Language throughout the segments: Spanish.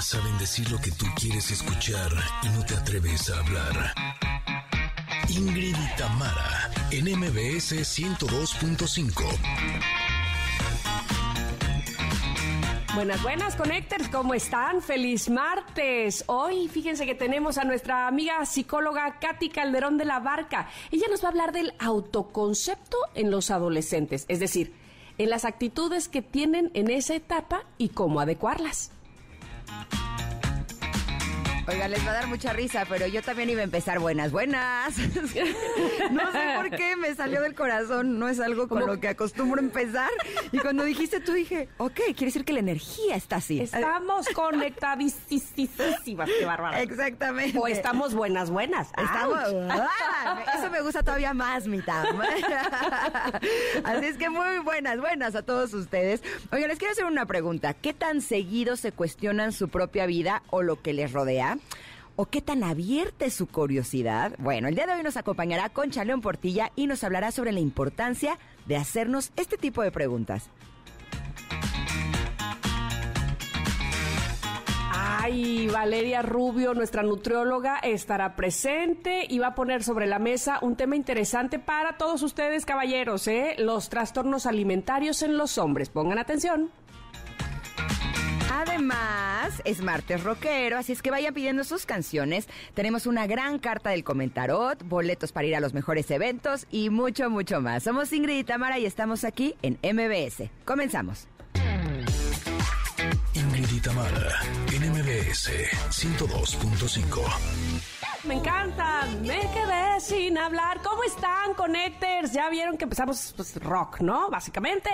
Saben decir lo que tú quieres escuchar y no te atreves a hablar. Ingrid y Tamara, en MBS 102.5. Buenas, buenas, Connectors, ¿cómo están? Feliz martes. Hoy, fíjense que tenemos a nuestra amiga psicóloga Katy Calderón de la Barca. Ella nos va a hablar del autoconcepto en los adolescentes, es decir, en las actitudes que tienen en esa etapa y cómo adecuarlas. Mm-hmm. Oiga, les va a dar mucha risa, pero yo también iba a empezar buenas, buenas. no sé por qué me salió del corazón, no es algo con lo que acostumbro empezar. Y cuando dijiste tú dije, ok, quiere decir que la energía está así. Estamos conectadísimas, qué bárbaro. Exactamente. O estamos buenas, buenas. Estamos, ah, eso me gusta todavía más, mi Tam. Así es que muy buenas, buenas a todos ustedes. Oigan, les quiero hacer una pregunta. ¿Qué tan seguido se cuestionan su propia vida o lo que les rodea? ¿O qué tan abierta es su curiosidad? Bueno, el día de hoy nos acompañará Concha León Portilla y nos hablará sobre la importancia de hacernos este tipo de preguntas. Ay, Valeria Rubio, nuestra nutrióloga, estará presente y va a poner sobre la mesa un tema interesante para todos ustedes, caballeros, ¿eh? Los trastornos alimentarios en los hombres. Pongan atención. Además, es martes rockero, así es que vayan pidiendo sus canciones. Tenemos una gran carta del comentarot, boletos para ir a los mejores eventos y mucho, mucho más. Somos Ingrid y Tamara y estamos aquí en MBS. Comenzamos. Ingrid y Tamara, en MBS 102.5. Me encanta, me quedé sin hablar. ¿Cómo están, Connectors? Ya vieron que empezamos pues, rock, ¿no? Básicamente.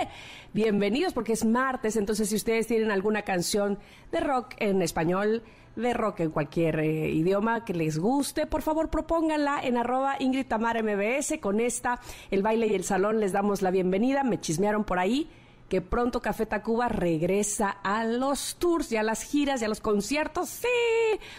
Bienvenidos porque es martes, entonces si ustedes tienen alguna canción de rock en español, de rock en cualquier eh, idioma que les guste, por favor propónganla en arroba Ingrid MBS. Con esta, el baile y el salón les damos la bienvenida. Me chismearon por ahí que pronto Café Tacuba regresa a los tours y a las giras y a los conciertos. Sí.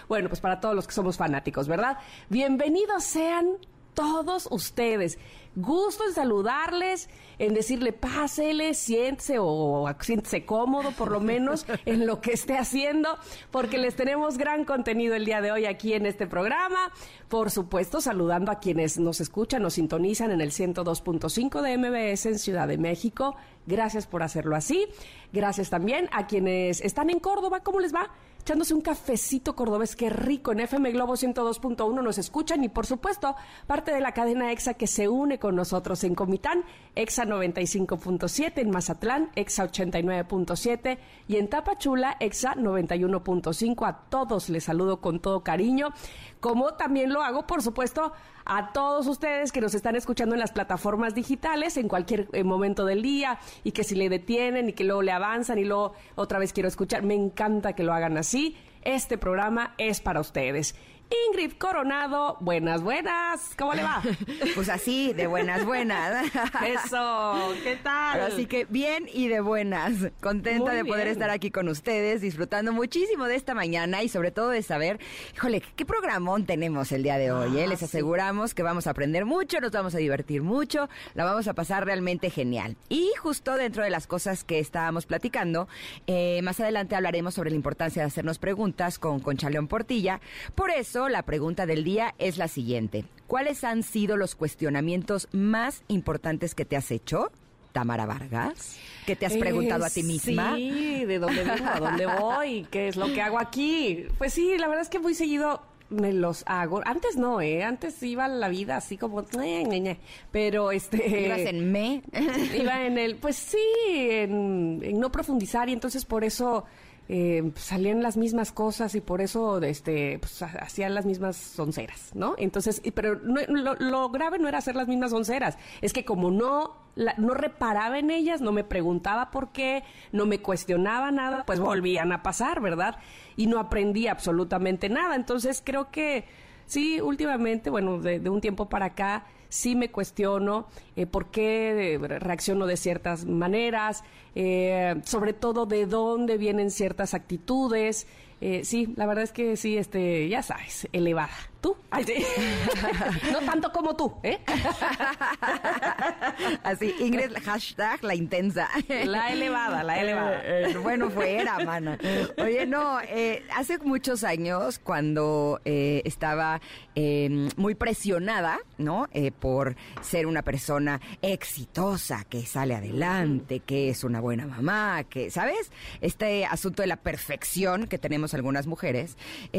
Bueno, pues para todos los que somos fanáticos, ¿verdad? Bienvenidos sean todos ustedes. Gusto en saludarles, en decirle pásele, siéntese o siéntese cómodo por lo menos en lo que esté haciendo, porque les tenemos gran contenido el día de hoy aquí en este programa. Por supuesto, saludando a quienes nos escuchan, nos sintonizan en el 102.5 de MBS en Ciudad de México. Gracias por hacerlo así. Gracias también a quienes están en Córdoba. ¿Cómo les va? Echándose un cafecito cordobés, qué rico, en FM Globo 102.1 nos escuchan y por supuesto parte de la cadena EXA que se une con nosotros en Comitán, EXA 95.7, en Mazatlán, EXA 89.7 y en Tapachula, EXA 91.5. A todos les saludo con todo cariño, como también lo hago, por supuesto, a todos ustedes que nos están escuchando en las plataformas digitales en cualquier eh, momento del día y que si le detienen y que luego le avanzan y luego otra vez quiero escuchar, me encanta que lo hagan así. Este programa es para ustedes. Ingrid Coronado, buenas, buenas. ¿Cómo le va? Pues así, de buenas, buenas. Eso, ¿qué tal? Así que bien y de buenas. Contenta de poder estar aquí con ustedes, disfrutando muchísimo de esta mañana y sobre todo de saber, híjole, qué programón tenemos el día de hoy. ¿eh? Ah, Les aseguramos que vamos a aprender mucho, nos vamos a divertir mucho, la vamos a pasar realmente genial. Y justo dentro de las cosas que estábamos platicando, eh, más adelante hablaremos sobre la importancia de hacernos preguntas con Concha León Portilla. Por eso, la pregunta del día es la siguiente. ¿Cuáles han sido los cuestionamientos más importantes que te has hecho? Tamara Vargas, ¿Qué te has preguntado a ti misma. Sí, de dónde vengo, a dónde voy, qué es lo que hago aquí. Pues sí, la verdad es que muy seguido me los hago. Antes no, ¿eh? Antes iba la vida así como... Pero este... ¿Ibas en me? Iba en el... Pues sí, en no profundizar y entonces por eso eh, salían las mismas cosas y por eso este pues, hacían las mismas sonceras, ¿no? Entonces, pero lo, grave no era hacer las mismas sonceras, es que como no no reparaba en ellas, no me preguntaba por qué, no me cuestionaba nada, pues volvían a pasar, ¿verdad? Y no aprendí absolutamente nada. Entonces creo que sí, últimamente, bueno, de un tiempo para acá, sí me cuestiono eh, por qué reacciono de ciertas maneras, sobre todo de dónde vienen ciertas actitudes. sí, la verdad es que sí, este, ya sabes, elevada. ¿Tú? no tanto como tú, ¿eh? Así, Ingrid, hashtag la intensa. La elevada, la elevada. Eh, eh, bueno, fuera, mana. Oye, no, eh, hace muchos años, cuando estaba em, muy presionada, ¿no? por ser una persona exitosa, que sale adelante, que es una buena mamá, que, ¿sabes? Este asunto de la perfección que tenemos algunas mujeres,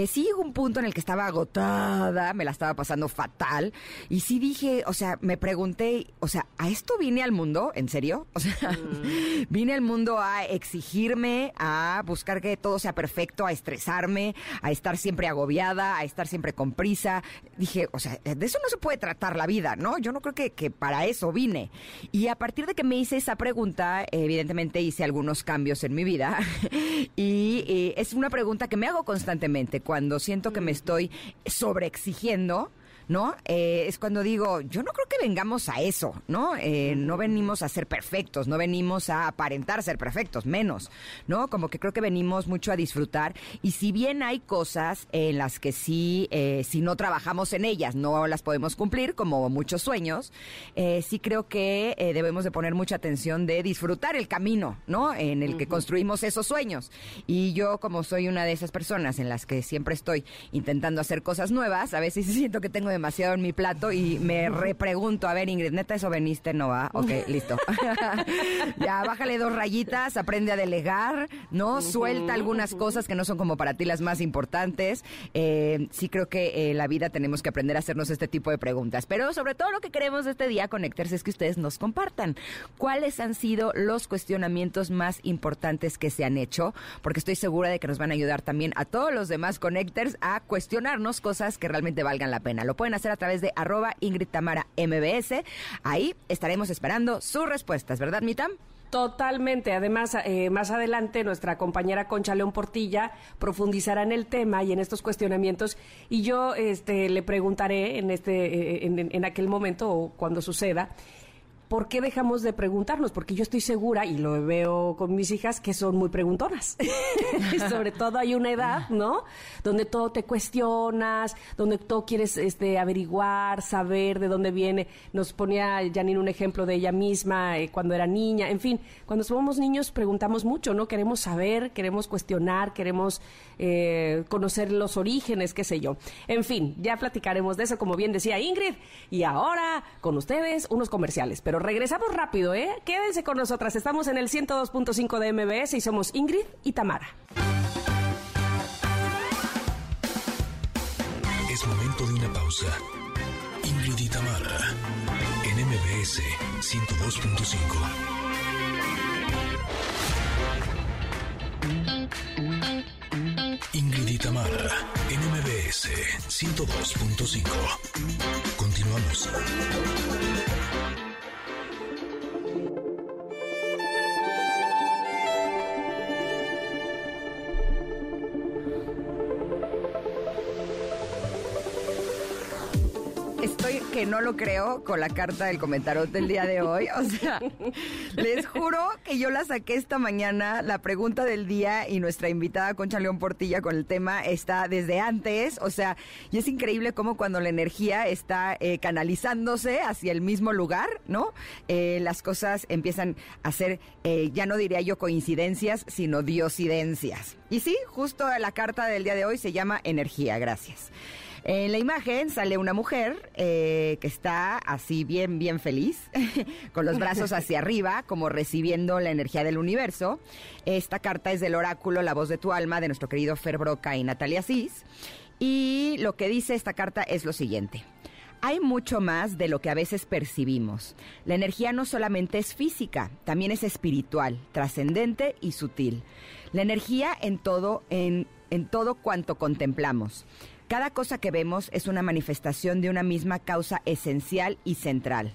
sí llegó un punto en el que estaba agotada me la estaba pasando fatal. Y sí dije, o sea, me pregunté, o sea, ¿a esto vine al mundo? ¿En serio? O sea, mm. vine al mundo a exigirme, a buscar que todo sea perfecto, a estresarme, a estar siempre agobiada, a estar siempre con prisa. Dije, o sea, de eso no se puede tratar la vida, ¿no? Yo no creo que, que para eso vine. Y a partir de que me hice esa pregunta, evidentemente hice algunos cambios en mi vida. y es una pregunta que me hago constantemente cuando siento que me mm. estoy sobre exigiendo ¿no? Eh, es cuando digo, yo no creo que vengamos a eso, ¿no? Eh, no venimos a ser perfectos, no venimos a aparentar ser perfectos, menos, ¿no? Como que creo que venimos mucho a disfrutar y si bien hay cosas en las que sí, eh, si no trabajamos en ellas, no las podemos cumplir, como muchos sueños, sí creo que debemos de poner mucha atención de disfrutar el camino, ¿no? En el que construimos esos sueños. Y yo, como soy una de esas personas en las que siempre estoy intentando hacer cosas nuevas, a veces siento que tengo demasiado en mi plato y me repregunto, a ver, Ingrid, ¿neta eso veniste? No va. Ok, listo. ya, bájale dos rayitas, aprende a delegar, ¿no? Suelta algunas cosas que no son como para ti las más importantes. Eh, sí creo que eh, la vida tenemos que aprender a hacernos este tipo de preguntas. Pero sobre todo lo que queremos de este día, conectarse, es que ustedes nos compartan cuáles han sido los cuestionamientos más importantes que se han hecho, porque estoy segura de que nos van a ayudar también a todos los demás connectors a cuestionarnos cosas que realmente valgan la pena. Lo pueden hacer a través de arroba Ingrid Tamara MBS. Ahí estaremos esperando sus respuestas, ¿verdad, Mitam? Totalmente. Además, eh, más adelante nuestra compañera Concha León Portilla profundizará en el tema y en estos cuestionamientos y yo este, le preguntaré en, este, eh, en, en aquel momento o cuando suceda ¿por qué dejamos de preguntarnos? Porque yo estoy segura, y lo veo con mis hijas, que son muy preguntonas. Sobre todo hay una edad, ¿no? Donde todo te cuestionas, donde todo quieres este, averiguar, saber de dónde viene. Nos ponía Janine un ejemplo de ella misma eh, cuando era niña. En fin, cuando somos niños preguntamos mucho, ¿no? Queremos saber, queremos cuestionar, queremos eh, conocer los orígenes, qué sé yo. En fin, ya platicaremos de eso, como bien decía Ingrid. Y ahora, con ustedes, unos comerciales. Regresamos rápido, ¿eh? Quédense con nosotras. Estamos en el 102.5 de MBS y somos Ingrid y Tamara. Es momento de una pausa. Ingrid y Tamara en MBS 102.5. Ingrid y Tamara en MBS 102.5. Continuamos. No lo creo con la carta del comentario del día de hoy. O sea, les juro que yo la saqué esta mañana, la pregunta del día y nuestra invitada Concha León Portilla con el tema está desde antes. O sea, y es increíble cómo cuando la energía está eh, canalizándose hacia el mismo lugar, ¿no? Eh, las cosas empiezan a ser, eh, ya no diría yo coincidencias, sino diosidencias. Y sí, justo la carta del día de hoy se llama energía. Gracias. En la imagen sale una mujer eh, que está así bien, bien feliz, con los brazos hacia arriba, como recibiendo la energía del universo. Esta carta es del oráculo La voz de tu alma de nuestro querido Fer Broca y Natalia Cis. Y lo que dice esta carta es lo siguiente. Hay mucho más de lo que a veces percibimos. La energía no solamente es física, también es espiritual, trascendente y sutil. La energía en todo, en, en todo cuanto contemplamos. Cada cosa que vemos es una manifestación de una misma causa esencial y central.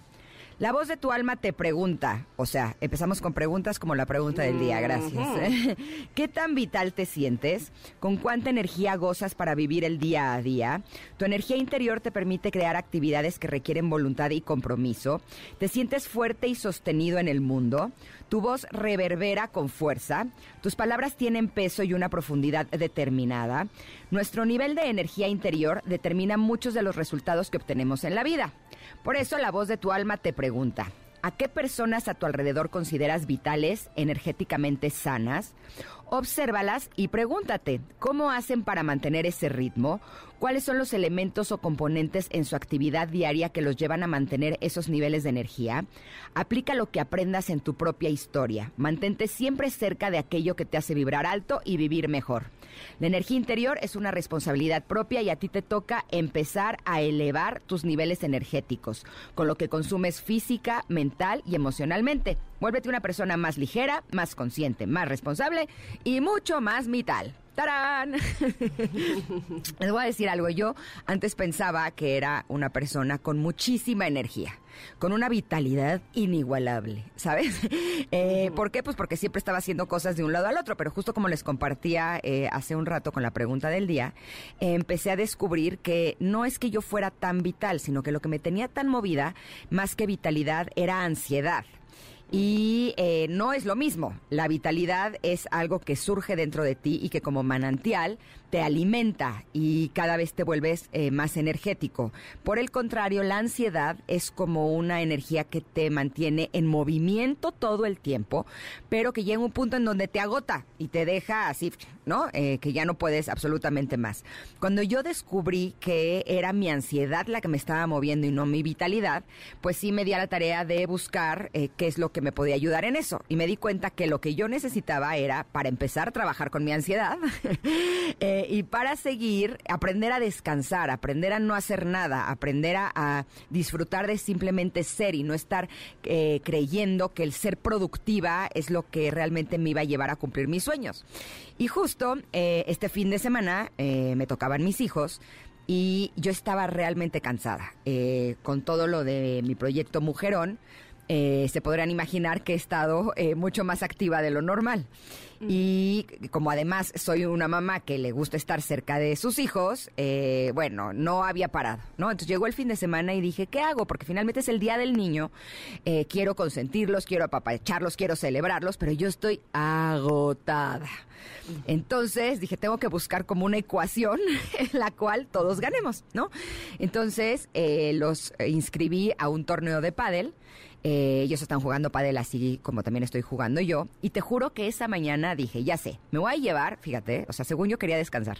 La voz de tu alma te pregunta, o sea, empezamos con preguntas como la pregunta del día, gracias. ¿Qué tan vital te sientes? ¿Con cuánta energía gozas para vivir el día a día? Tu energía interior te permite crear actividades que requieren voluntad y compromiso. ¿Te sientes fuerte y sostenido en el mundo? Tu voz reverbera con fuerza. Tus palabras tienen peso y una profundidad determinada. Nuestro nivel de energía interior determina muchos de los resultados que obtenemos en la vida. Por eso la voz de tu alma te pregunta, ¿a qué personas a tu alrededor consideras vitales, energéticamente sanas? Obsérvalas y pregúntate, ¿cómo hacen para mantener ese ritmo? ¿Cuáles son los elementos o componentes en su actividad diaria que los llevan a mantener esos niveles de energía? Aplica lo que aprendas en tu propia historia. Mantente siempre cerca de aquello que te hace vibrar alto y vivir mejor. La energía interior es una responsabilidad propia y a ti te toca empezar a elevar tus niveles energéticos, con lo que consumes física, mental y emocionalmente. Vuélvete una persona más ligera, más consciente, más responsable y mucho más vital. ¡Tarán! Les voy a decir algo. Yo antes pensaba que era una persona con muchísima energía, con una vitalidad inigualable, ¿sabes? Eh, ¿Por qué? Pues porque siempre estaba haciendo cosas de un lado al otro, pero justo como les compartía eh, hace un rato con la pregunta del día, empecé a descubrir que no es que yo fuera tan vital, sino que lo que me tenía tan movida, más que vitalidad, era ansiedad. Y eh, no es lo mismo. La vitalidad es algo que surge dentro de ti y que como manantial te alimenta y cada vez te vuelves eh, más energético. Por el contrario, la ansiedad es como una energía que te mantiene en movimiento todo el tiempo, pero que llega un punto en donde te agota y te deja así, ¿no? Eh, que ya no puedes absolutamente más. Cuando yo descubrí que era mi ansiedad la que me estaba moviendo y no mi vitalidad, pues sí me di a la tarea de buscar qué es lo que me podía ayudar en eso. Y me di cuenta que lo que yo necesitaba era, para empezar a trabajar con mi ansiedad, eh, y para seguir, aprender a descansar, aprender a no hacer nada, aprender a, disfrutar de simplemente ser y no estar eh, creyendo que el ser productiva es lo que realmente me iba a llevar a cumplir mis sueños. Y justo eh, este fin de semana me tocaban mis hijos y yo estaba realmente cansada con todo lo de mi proyecto Mujerón se podrán imaginar que he estado mucho más activa de lo normal. Y como además soy una mamá que le gusta estar cerca de sus hijos, eh, bueno, no había parado, ¿no? Entonces llegó el fin de semana y dije, ¿qué hago? Porque finalmente es el Día del Niño, quiero consentirlos, quiero apapacharlos, quiero celebrarlos, pero yo estoy agotada. Entonces dije, tengo que buscar como una ecuación en la cual todos ganemos, ¿no? Entonces los inscribí a un torneo de pádel eh, ellos están jugando padel así como también estoy jugando yo. Y te juro que esa mañana dije, ya sé, me voy a llevar, fíjate, o sea, según yo quería descansar,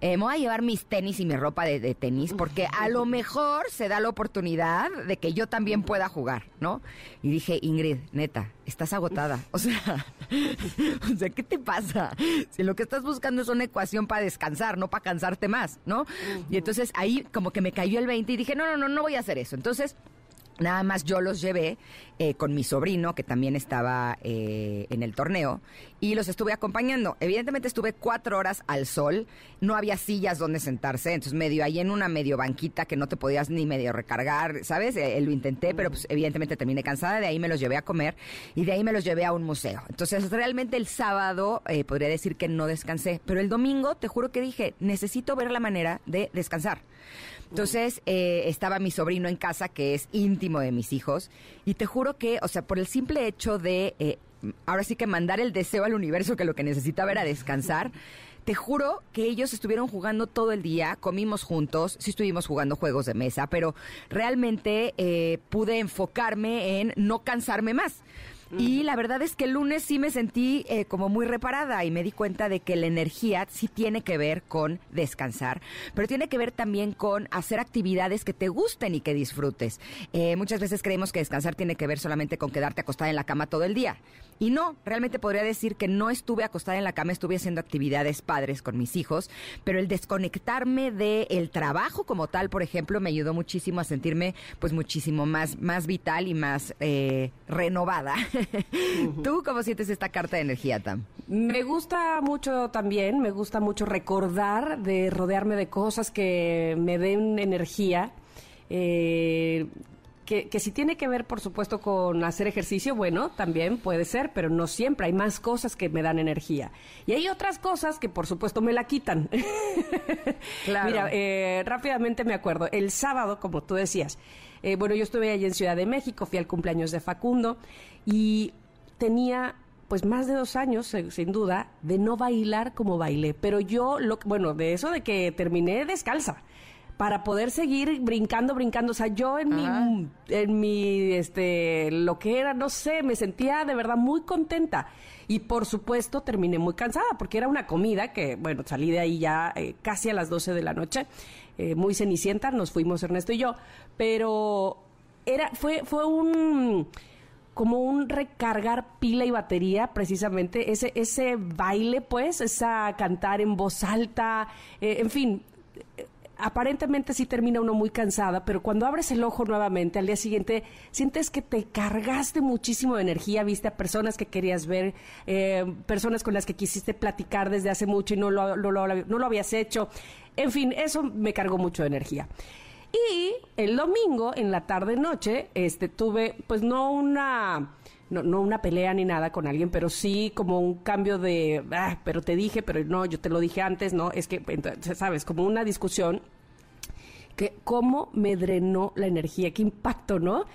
eh, me voy a llevar mis tenis y mi ropa de, tenis porque a lo mejor se da la oportunidad de que yo también pueda jugar, ¿no? Y dije, Ingrid, neta, estás agotada. O sea, o sea, ¿qué te pasa? Si lo que estás buscando es una ecuación para descansar, no para cansarte más, ¿no? Y entonces ahí como que me cayó el 20 y dije, no, no, no, no voy a hacer eso. Entonces Nada más yo los llevé eh, con mi sobrino, que también estaba eh, en el torneo, y los estuve acompañando. Evidentemente estuve cuatro horas al sol, no había sillas donde sentarse, entonces medio ahí en una medio banquita que no te podías ni medio recargar, ¿sabes? Eh, lo intenté, pero pues evidentemente terminé cansada, de ahí me los llevé a comer y de ahí me los llevé a un museo. Entonces realmente el sábado podría decir que no descansé, pero el domingo te juro que dije, necesito ver la manera de descansar. Entonces eh, estaba mi sobrino en casa, que es íntimo de mis hijos, y te juro que, o sea, por el simple hecho de, eh, ahora sí que mandar el deseo al universo que lo que necesitaba era descansar, te juro que ellos estuvieron jugando todo el día, comimos juntos, sí estuvimos jugando juegos de mesa, pero realmente eh, pude enfocarme en no cansarme más. Y la verdad es que el lunes sí me sentí eh, como muy reparada y me di cuenta de que la energía sí tiene que ver con descansar, pero tiene que ver también con hacer actividades que te gusten y que disfrutes. Eh, muchas veces creemos que descansar tiene que ver solamente con quedarte acostada en la cama todo el día. Y no, realmente podría decir que no estuve acostada en la cama, estuve haciendo actividades padres con mis hijos, pero el desconectarme del trabajo como tal, por ejemplo, me ayudó muchísimo a sentirme pues muchísimo más, más vital y más eh, renovada. ¿Tú cómo sientes esta carta de energía, Tam? Me gusta mucho también, me gusta mucho recordar de rodearme de cosas que me den energía. Eh, que, que si tiene que ver, por supuesto, con hacer ejercicio, bueno, también puede ser, pero no siempre. Hay más cosas que me dan energía. Y hay otras cosas que, por supuesto, me la quitan. Claro. Mira, eh, rápidamente me acuerdo, el sábado, como tú decías, eh, bueno, yo estuve allí en Ciudad de México, fui al cumpleaños de Facundo y tenía pues más de dos años, sin duda, de no bailar como bailé. Pero yo, lo, bueno, de eso de que terminé descalza para poder seguir brincando, brincando. O sea, yo en mi, en mi, este, lo que era, no sé, me sentía de verdad muy contenta. Y por supuesto terminé muy cansada porque era una comida que, bueno, salí de ahí ya eh, casi a las 12 de la noche, eh, muy cenicienta, nos fuimos Ernesto y yo, pero era, fue, fue un como un recargar pila y batería, precisamente, ese, ese baile, pues, esa cantar en voz alta, eh, en fin, eh, aparentemente sí termina uno muy cansada, pero cuando abres el ojo nuevamente al día siguiente, sientes que te cargaste muchísimo de energía, viste a personas que querías ver, eh, personas con las que quisiste platicar desde hace mucho y no lo, lo- no lo habías hecho. En fin, eso me cargó mucho de energía. Y el domingo, en la tarde-noche, este, tuve, pues no una, no, no una pelea ni nada con alguien, pero sí como un cambio de, ah, pero te dije, pero no, yo te lo dije antes, no, es que, entonces, sabes, como una discusión que cómo me drenó la energía, qué impacto, ¿no?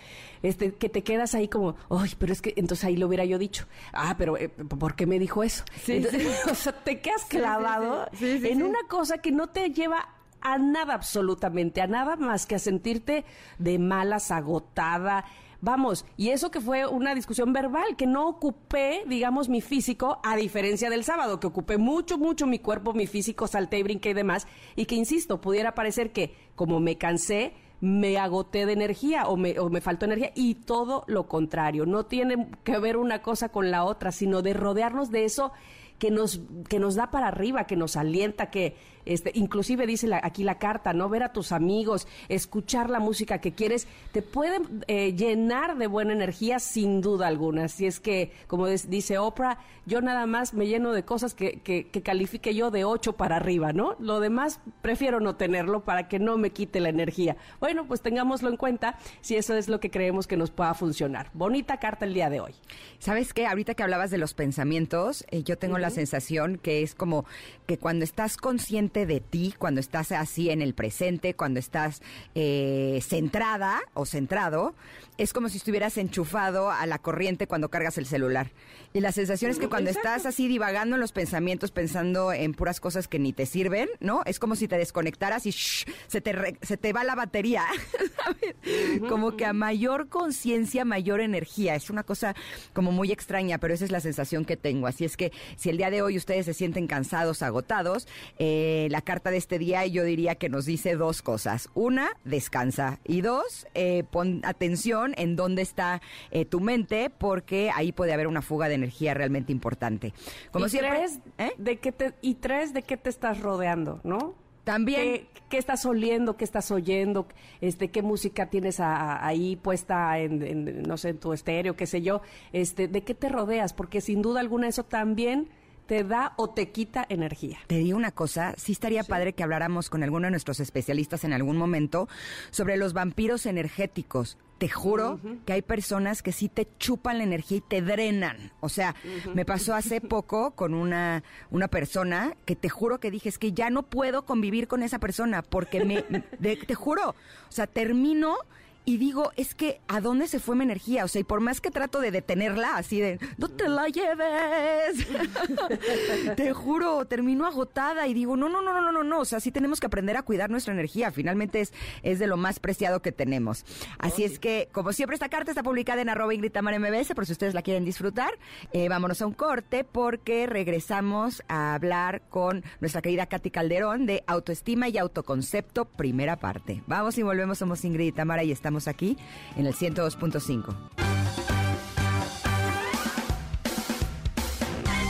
Este, que te quedas ahí como, ay, pero es que entonces ahí lo hubiera yo dicho. Ah, pero eh, ¿por qué me dijo eso? Sí, Entonces, sí. O sea, te quedas clavado sí. En una cosa que no te lleva a nada absolutamente, a nada más que a sentirte de malas, agotada. Vamos, y eso que fue una discusión verbal, que no ocupé, digamos, mi físico, a diferencia del sábado, que ocupé mucho, mucho mi cuerpo, mi físico, salté y brinqué y demás, y que, insisto, pudiera parecer que como me cansé, me agoté de energía o me, o me faltó energía, y todo lo contrario, no tiene que ver una cosa con la otra, sino de rodearnos de eso que nos, que nos da para arriba, que nos alienta, que este, inclusive dice la- aquí la carta, ¿no? Ver a tus amigos, escuchar la música que quieres, te puede eh, llenar de buena energía sin duda alguna. Si es que, como des- dice Oprah, yo nada más me lleno de cosas que, que, que califique yo de 8 para arriba, ¿no? Lo demás prefiero no tenerlo para que no me quite la energía. Bueno, pues tengámoslo en cuenta si eso es lo que creemos que nos pueda funcionar. Bonita carta el día de hoy. ¿Sabes qué? Ahorita que hablabas de los pensamientos, eh, yo tengo la sensación que es como que cuando estás consciente de ti, cuando estás así en el presente, cuando estás eh, centrada o centrado, es como si estuvieras enchufado a la corriente cuando cargas el celular. Y la sensación es que cuando estás así divagando en los pensamientos, pensando en puras cosas que ni te sirven, ¿no? Es como si te desconectaras y shh, se, te re- se te va la batería, ¿sabes? Como que a mayor conciencia, mayor energía. Es una cosa como muy extraña, pero esa es la sensación que tengo. Así es que si el día de hoy ustedes se sienten cansados, agotados, eh, la carta de este día yo diría que nos dice dos cosas. Una, descansa. Y dos, eh, pon atención en dónde está eh, tu mente, porque ahí puede haber una fuga de energía realmente importante. Como y siempre, tres, ¿eh? de qué te, y tres, de qué te estás rodeando, ¿no? También. ¿Qué, qué estás oliendo? ¿Qué estás oyendo? Este, ¿Qué música tienes a- a- ahí puesta en, en, no sé, en tu estéreo, qué sé yo? Este, ¿De qué te rodeas? Porque sin duda alguna eso también te da o te quita energía. Te digo una cosa, sí estaría padre que habláramos con alguno de nuestros especialistas en algún momento sobre los vampiros energéticos. Te juro que hay personas que sí te chupan la energía y te drenan. O sea, me pasó hace poco con una, una persona que te juro que dije, es que ya no puedo convivir con esa persona porque me, de- te juro, o sea, termino y digo, es que ¿a dónde se fue mi energía? O sea, y por más que trato de detenerla, así de, no te la lleves. te juro, termino agotada y digo, no, no, no, no, no, no, no. O sea, sí tenemos que aprender a cuidar nuestra energía. Finalmente es, es de lo más preciado que tenemos. Así es que, como siempre, esta carta está publicada en arroba Ingrid Tamara MBS, por si ustedes la quieren disfrutar. Eh, vámonos a un corte porque regresamos a hablar con nuestra querida Katy Calderón de autoestima y autoconcepto, primera parte. Vamos y volvemos, somos Ingrid y Tamara y estamos aquí en el 102.5.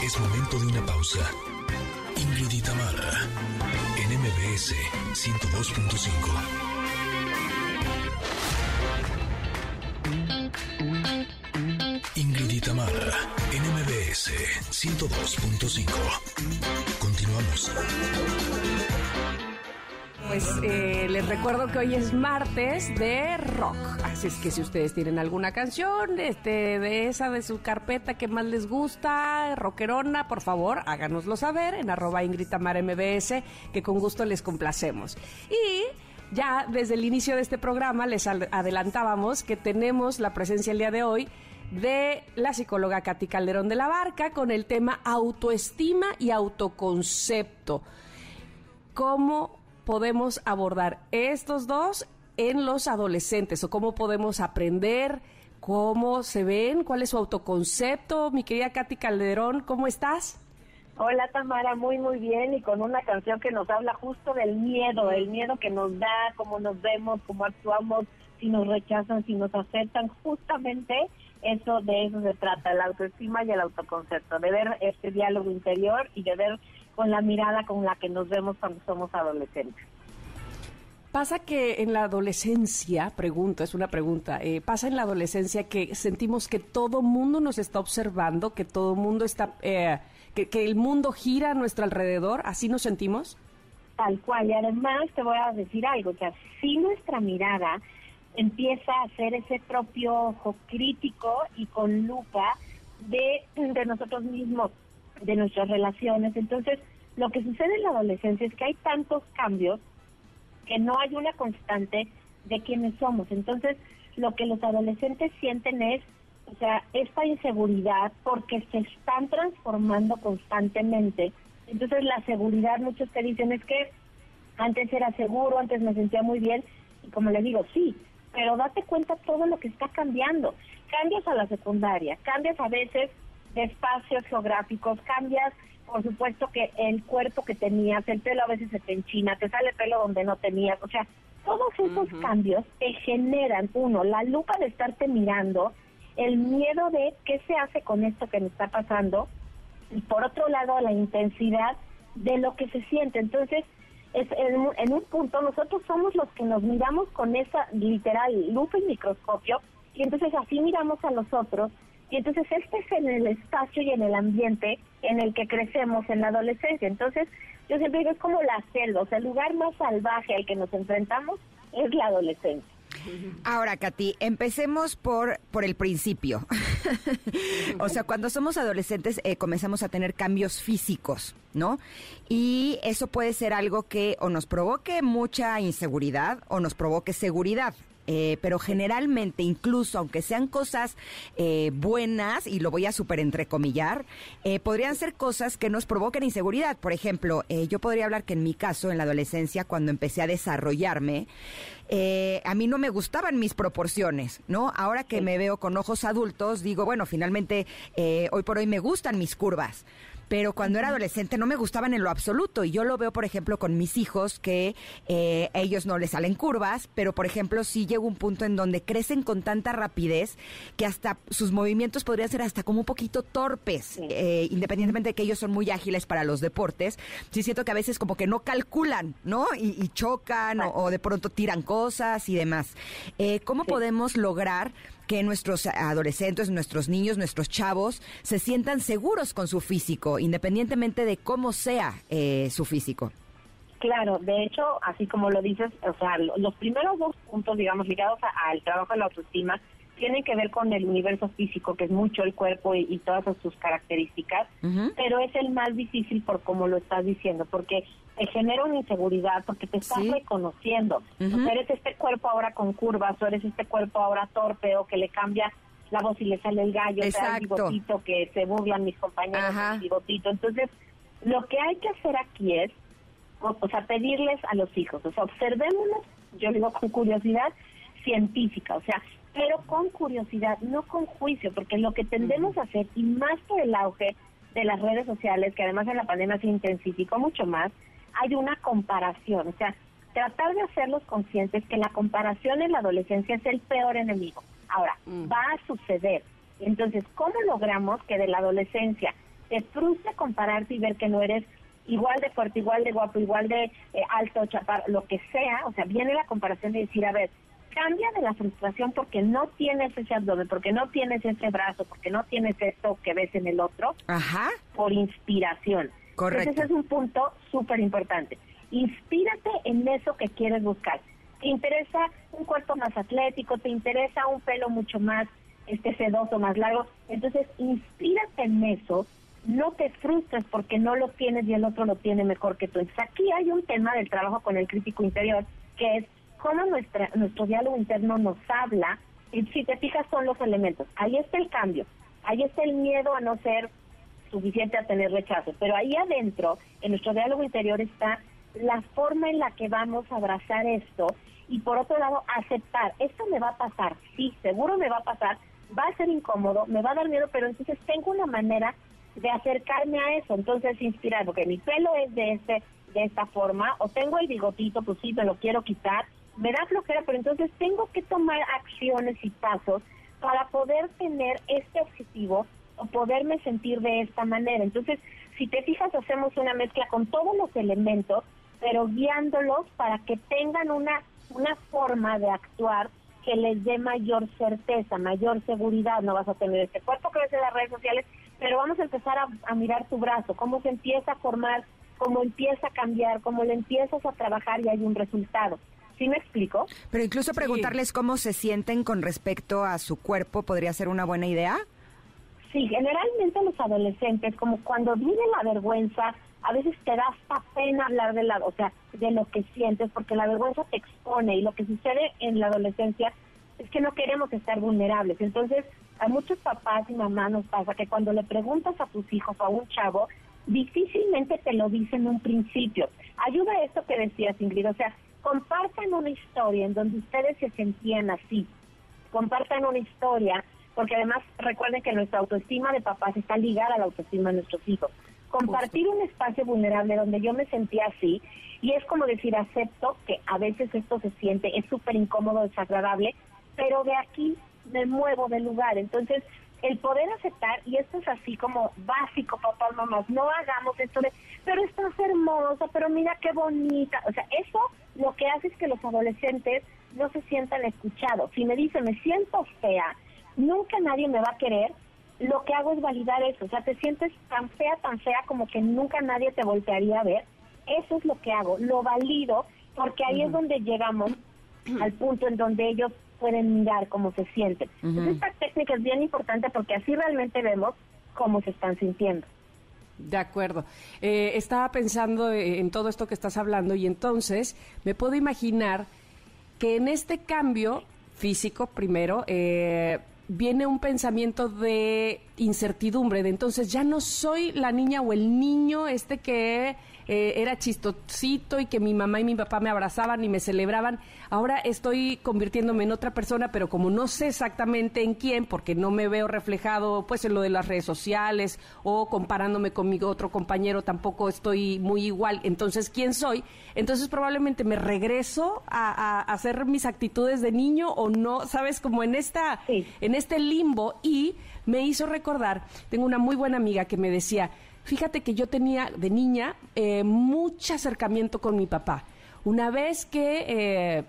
Es momento de una pausa. Ingrid Tamara, en MBS 102.5. Ingrid Tamara, en MBS 102.5. Continuamos. Pues eh, les recuerdo que hoy es martes de rock. Así es que si ustedes tienen alguna canción este, de esa de su carpeta que más les gusta, rockerona, por favor, háganoslo saber en arroba MBS, que con gusto les complacemos. Y ya desde el inicio de este programa les adelantábamos que tenemos la presencia el día de hoy de la psicóloga Katy Calderón de la Barca con el tema autoestima y autoconcepto. ¿Cómo podemos abordar estos dos en los adolescentes o cómo podemos aprender? ¿Cómo se ven? ¿Cuál es su autoconcepto? Mi querida Katy Calderón, ¿cómo estás? Hola Tamara, muy muy bien y con una canción que nos habla justo del miedo, el miedo que nos da, cómo nos vemos, cómo actuamos, si nos rechazan, si nos aceptan, justamente eso de eso se trata, la autoestima y el autoconcepto, de ver este diálogo interior y de ver con la mirada con la que nos vemos cuando somos adolescentes. Pasa que en la adolescencia, pregunto, es una pregunta, eh, pasa en la adolescencia que sentimos que todo mundo nos está observando, que todo mundo está eh, que, el mundo gira a nuestro alrededor, ¿así nos sentimos? Tal cual, y además te voy a decir algo, que así nuestra mirada empieza a hacer ese propio ojo crítico y con lupa de, de nosotros mismos, de nuestras relaciones. Entonces, lo que sucede en la adolescencia es que hay tantos cambios que no hay una constante de quiénes somos. Entonces, lo que los adolescentes sienten es o sea, esta inseguridad porque se están transformando constantemente. Entonces la seguridad, muchos te dicen es que antes era seguro, antes me sentía muy bien, y como les digo, sí, pero date cuenta todo lo que está cambiando. Cambias a la secundaria, cambias a veces de espacios geográficos, cambias, por supuesto que el cuerpo que tenías, el pelo a veces se te enchina, te sale pelo donde no tenías, o sea, todos esos cambios te generan, uno, la lupa de estarte mirando, el miedo de qué se hace con esto que me está pasando y por otro lado la intensidad de lo que se siente. Entonces, es en, un punto nosotros somos los que nos miramos con esa literal lupa y microscopio y entonces así miramos a los otros y entonces este es en el espacio y en el ambiente en el que crecemos en la adolescencia. Entonces, yo siempre digo, es como la selva, o sea, el lugar más salvaje al que nos enfrentamos es la adolescencia. Ahora, Katy, empecemos por, por el principio. o sea, cuando somos adolescentes eh, comenzamos a tener cambios físicos, ¿no? Y eso puede ser algo que o nos provoque mucha inseguridad o nos provoque seguridad. Eh, pero generalmente, incluso aunque sean cosas eh, buenas, y lo voy a super entrecomillar, eh, podrían ser cosas que nos provoquen inseguridad. Por ejemplo, yo podría hablar que en mi caso, en la adolescencia, cuando empecé a desarrollarme, a mí no me gustaban mis proporciones, ¿no? Ahora que me veo con ojos adultos, digo, bueno, finalmente hoy por hoy me gustan mis curvas pero cuando era adolescente no me gustaban en lo absoluto. Y yo lo veo, por ejemplo, con mis hijos, que eh, ellos no les salen curvas, pero, por ejemplo, sí llega un punto en donde crecen con tanta rapidez que hasta sus movimientos podrían ser hasta como un poquito torpes, eh, independientemente de que ellos son muy ágiles para los deportes. Sí siento que a veces como que no calculan, ¿no? Y, chocan o, de pronto tiran cosas y demás. Eh, ¿Cómo podemos lograr que nuestros adolescentes, nuestros niños, nuestros chavos se sientan seguros con su físico, independientemente de cómo sea eh, su físico. Claro, de hecho, así como lo dices, o sea, los primeros dos puntos, digamos, ligados al trabajo de la autoestima, tienen que ver con el universo físico, que es mucho el cuerpo y, todas sus características, pero es el más difícil por como lo estás diciendo, porque te genera una inseguridad, porque te estás reconociendo. eres este cuerpo ahora con curvas, o eres este cuerpo ahora torpe, o que le cambia la voz y le sale el gallo, o sea, el bigotito, que se burlan mis compañeros del bigotito. Entonces, lo que hay que hacer aquí es, o, sea, pedirles a los hijos, o sea, observémonos, yo digo con curiosidad científica, o sea, pero con curiosidad, no con juicio, porque lo que tendemos a hacer, y más por el auge de las redes sociales, que además en la pandemia se intensificó mucho más, hay una comparación, o sea, tratar de hacerlos conscientes que la comparación en la adolescencia es el peor enemigo. Ahora, va a suceder. Entonces, ¿cómo logramos que de la adolescencia te frustre compararte y ver que no eres igual de fuerte, igual de guapo, igual de eh, alto, chaparro, lo que sea? O sea, viene la comparación de decir, a ver, cambia de la frustración porque no tienes ese abdomen, porque no tienes ese brazo, porque no tienes esto que ves en el otro, Ajá. por inspiración. Correcto. ese es un punto súper importante. Inspírate en eso que quieres buscar. te interesa un cuerpo más atlético, te interesa un pelo mucho más este sedoso, más largo. Entonces, inspírate en eso, no te frustres porque no lo tienes y el otro lo tiene mejor que tú. Entonces, aquí hay un tema del trabajo con el crítico interior, que es cómo nuestra, nuestro diálogo interno nos habla. Y si te fijas, son los elementos. Ahí está el cambio, ahí está el miedo a no ser suficiente a tener rechazo, pero ahí adentro, en nuestro diálogo interior, está la forma en la que vamos a abrazar esto y por otro lado aceptar, esto me va a pasar, sí, seguro me va a pasar, va a ser incómodo, me va a dar miedo, pero entonces tengo una manera de acercarme a eso, entonces inspirar, porque mi pelo es de este de esta forma, o tengo el bigotito, pues sí, me lo quiero quitar, me da flojera, pero entonces tengo que tomar acciones y pasos para poder tener este objetivo o poderme sentir de esta manera. Entonces, si te fijas, hacemos una mezcla con todos los elementos, pero guiándolos para que tengan una, una forma de actuar que les dé mayor certeza, mayor seguridad. No vas a tener este cuerpo que ves en las redes sociales, pero vamos a empezar a, mirar tu brazo, cómo se empieza a formar, cómo empieza a cambiar, cómo le empiezas a trabajar y hay un resultado. ¿Sí me explico? Pero incluso preguntarles cómo se sienten con respecto a su cuerpo podría ser una buena idea. Sí, generalmente los adolescentes, como cuando viene la vergüenza, a veces te da hasta pena hablar de la, o sea, de lo que sientes, porque la vergüenza te expone y lo que sucede en la adolescencia es que no queremos estar vulnerables. Entonces, a muchos papás y mamás nos pasa que cuando le preguntas a tus hijos o a un chavo, difícilmente te lo dicen en un principio. Ayuda esto que decías, Ingrid, o sea, compartan una historia en donde ustedes se sentían así. Compartan una historia porque además recuerden que nuestra autoestima de papás está ligada a la autoestima de nuestros hijos. Compartir un espacio vulnerable donde yo me sentía así, y es como decir, acepto que a veces esto se siente, es súper incómodo, desagradable, pero de aquí me muevo del lugar. Entonces, el poder aceptar, y esto es así como básico, papás, mamás, no hagamos esto de, pero estás hermosa, pero mira qué bonita. O sea, eso lo que hace es que los adolescentes no se sientan escuchados. Si me dicen, me siento fea, nunca nadie me va a querer, lo que hago es validar eso. O sea, te sientes tan fea, tan fea como que nunca nadie te voltearía a ver. Eso es lo que hago, lo valido, porque ahí es donde llegamos al punto en donde ellos pueden mirar cómo se sienten. esta técnica es bien importante porque así realmente vemos cómo se están sintiendo. De acuerdo. Eh, estaba pensando en todo esto que estás hablando y entonces me puedo imaginar que en este cambio físico, primero, eh, viene un pensamiento de incertidumbre, de entonces ya no soy la niña o el niño este que eh, era chistosito y que mi mamá y mi papá me abrazaban y me celebraban. Ahora estoy convirtiéndome en otra persona, pero como no sé exactamente en quién, porque no me veo reflejado pues en lo de las redes sociales o comparándome con mi otro compañero, tampoco estoy muy igual. Entonces, ¿quién soy? Entonces probablemente me regreso a, hacer mis actitudes de niño o no, sabes, como en esta, en este limbo y me hizo recordar, tengo una muy buena amiga que me decía, Fíjate que yo tenía de niña eh, mucho acercamiento con mi papá. Una vez que eh,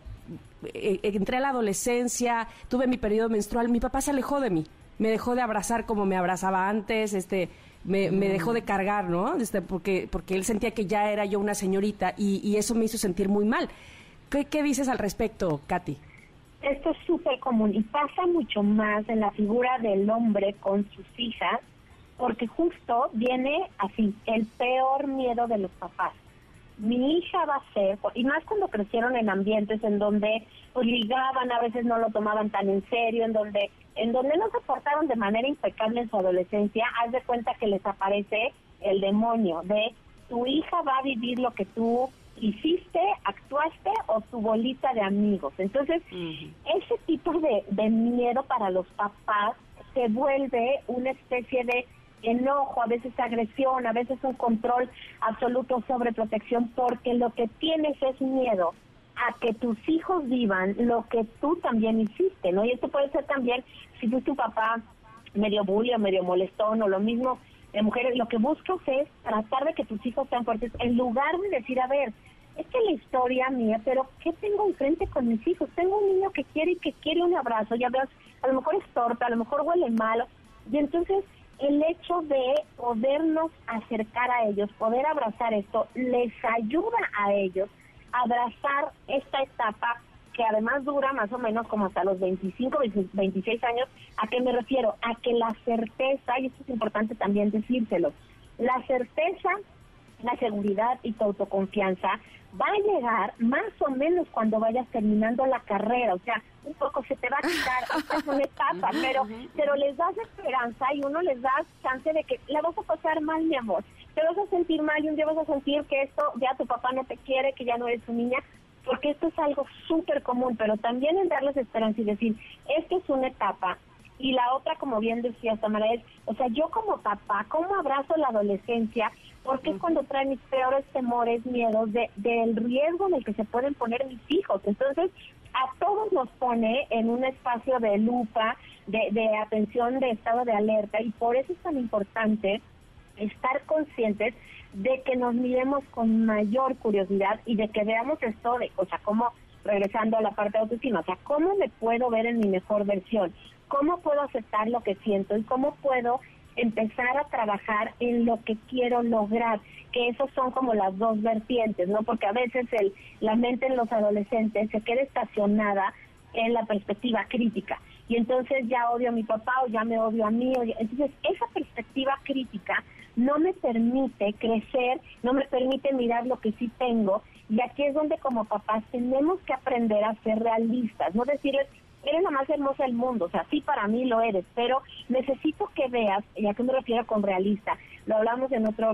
eh, entré a la adolescencia, tuve mi periodo menstrual, mi papá se alejó de mí. Me dejó de abrazar como me abrazaba antes, este, me, dejó de cargar, ¿no? Este, porque, porque él sentía que ya era yo una señorita y, eso me hizo sentir muy mal. ¿Qué, ¿Qué dices al respecto, Katy? Esto es súper común y pasa mucho más en la figura del hombre con sus hijas porque justo viene así, el peor miedo de los papás. Mi hija va a ser, y más cuando crecieron en ambientes en donde pues, ligaban, a veces no lo tomaban tan en serio, en donde en donde no se portaron de manera impecable en su adolescencia, haz de cuenta que les aparece el demonio de tu hija va a vivir lo que tú hiciste, actuaste o tu bolita de amigos. Entonces, ese tipo de, de miedo para los papás se vuelve una especie de enojo, a veces agresión, a veces un control absoluto sobre protección, porque lo que tienes es miedo a que tus hijos vivan lo que tú también hiciste, ¿no? Y esto puede ser también si tú tu papá medio bully o medio molestón o lo mismo de mujeres, lo que buscas es tratar de que tus hijos sean fuertes en lugar de decir, a ver, es que la historia mía, pero ¿qué tengo enfrente con mis hijos? Tengo un niño que quiere y que quiere un abrazo, ya veas, a lo mejor es torta, a lo mejor huele malo, y entonces el hecho de podernos acercar a ellos, poder abrazar esto, les ayuda a ellos a abrazar esta etapa que además dura más o menos como hasta los 25, 26 años. ¿A qué me refiero? A que la certeza, y esto es importante también decírselo, la certeza, la seguridad y tu autoconfianza va a llegar más o menos cuando vayas terminando la carrera, o sea, un poco se te va a quitar, esta es una etapa, pero, pero les das esperanza y uno les da chance de que la vas a pasar mal, mi amor, te vas a sentir mal y un día vas a sentir que esto ya tu papá no te quiere, que ya no eres su niña, porque esto es algo súper común, pero también en darles esperanza y decir, esto es una etapa, y la otra, como bien decía Tamara, es, o sea, yo como papá, ¿cómo abrazo la adolescencia? Porque es cuando trae mis peores temores, miedos de, del riesgo en el que se pueden poner mis hijos. Entonces, a todos nos pone en un espacio de lupa, de, de atención, de estado de alerta, y por eso es tan importante estar conscientes de que nos miremos con mayor curiosidad y de que veamos esto de, o sea, cómo, regresando a la parte de autoestima, o sea, cómo me puedo ver en mi mejor versión, cómo puedo aceptar lo que siento y cómo puedo empezar a trabajar en lo que quiero lograr, que esos son como las dos vertientes, ¿no? Porque a veces el, la mente en los adolescentes se queda estacionada en la perspectiva crítica y entonces ya odio a mi papá o ya me odio a mí. Entonces esa perspectiva crítica no me permite crecer, no me permite mirar lo que sí tengo y aquí es donde como papás tenemos que aprender a ser realistas, no decirles eres la más hermosa del mundo, o sea, sí para mí lo eres, pero necesito que veas, y a qué me refiero con realista, lo hablamos en otro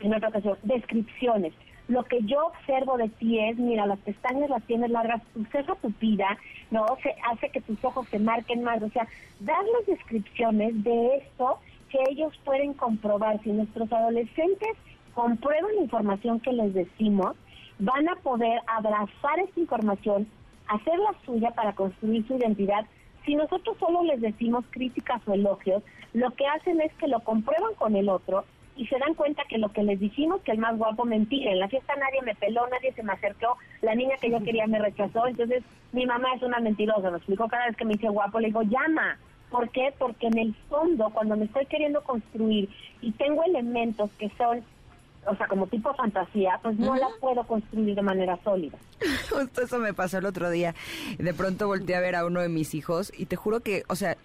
en otra ocasión, descripciones. Lo que yo observo de ti es, mira, las pestañas las tienes largas, tu ceja tupida, ¿no? Se hace que tus ojos se marquen más, o sea, darles descripciones de esto que ellos pueden comprobar. Si nuestros adolescentes comprueban la información que les decimos, van a poder abrazar esta información, hacer la suya para construir su identidad. Si nosotros solo les decimos críticas o elogios, lo que hacen es que lo comprueban con el otro y se dan cuenta que lo que les dijimos, que el más guapo, mentira. En la fiesta nadie me peló, nadie se me acercó, la niña que yo quería me rechazó. Entonces, mi mamá es una mentirosa, me explicó cada vez que me dice guapo, le digo, llama. ¿Por qué? Porque en el fondo, cuando me estoy queriendo construir y tengo elementos que son o sea, como tipo fantasía, pues no la puedo construir de manera sólida. Justo eso me pasó el otro día. De pronto volteé a ver a uno de mis hijos y te juro que, o sea,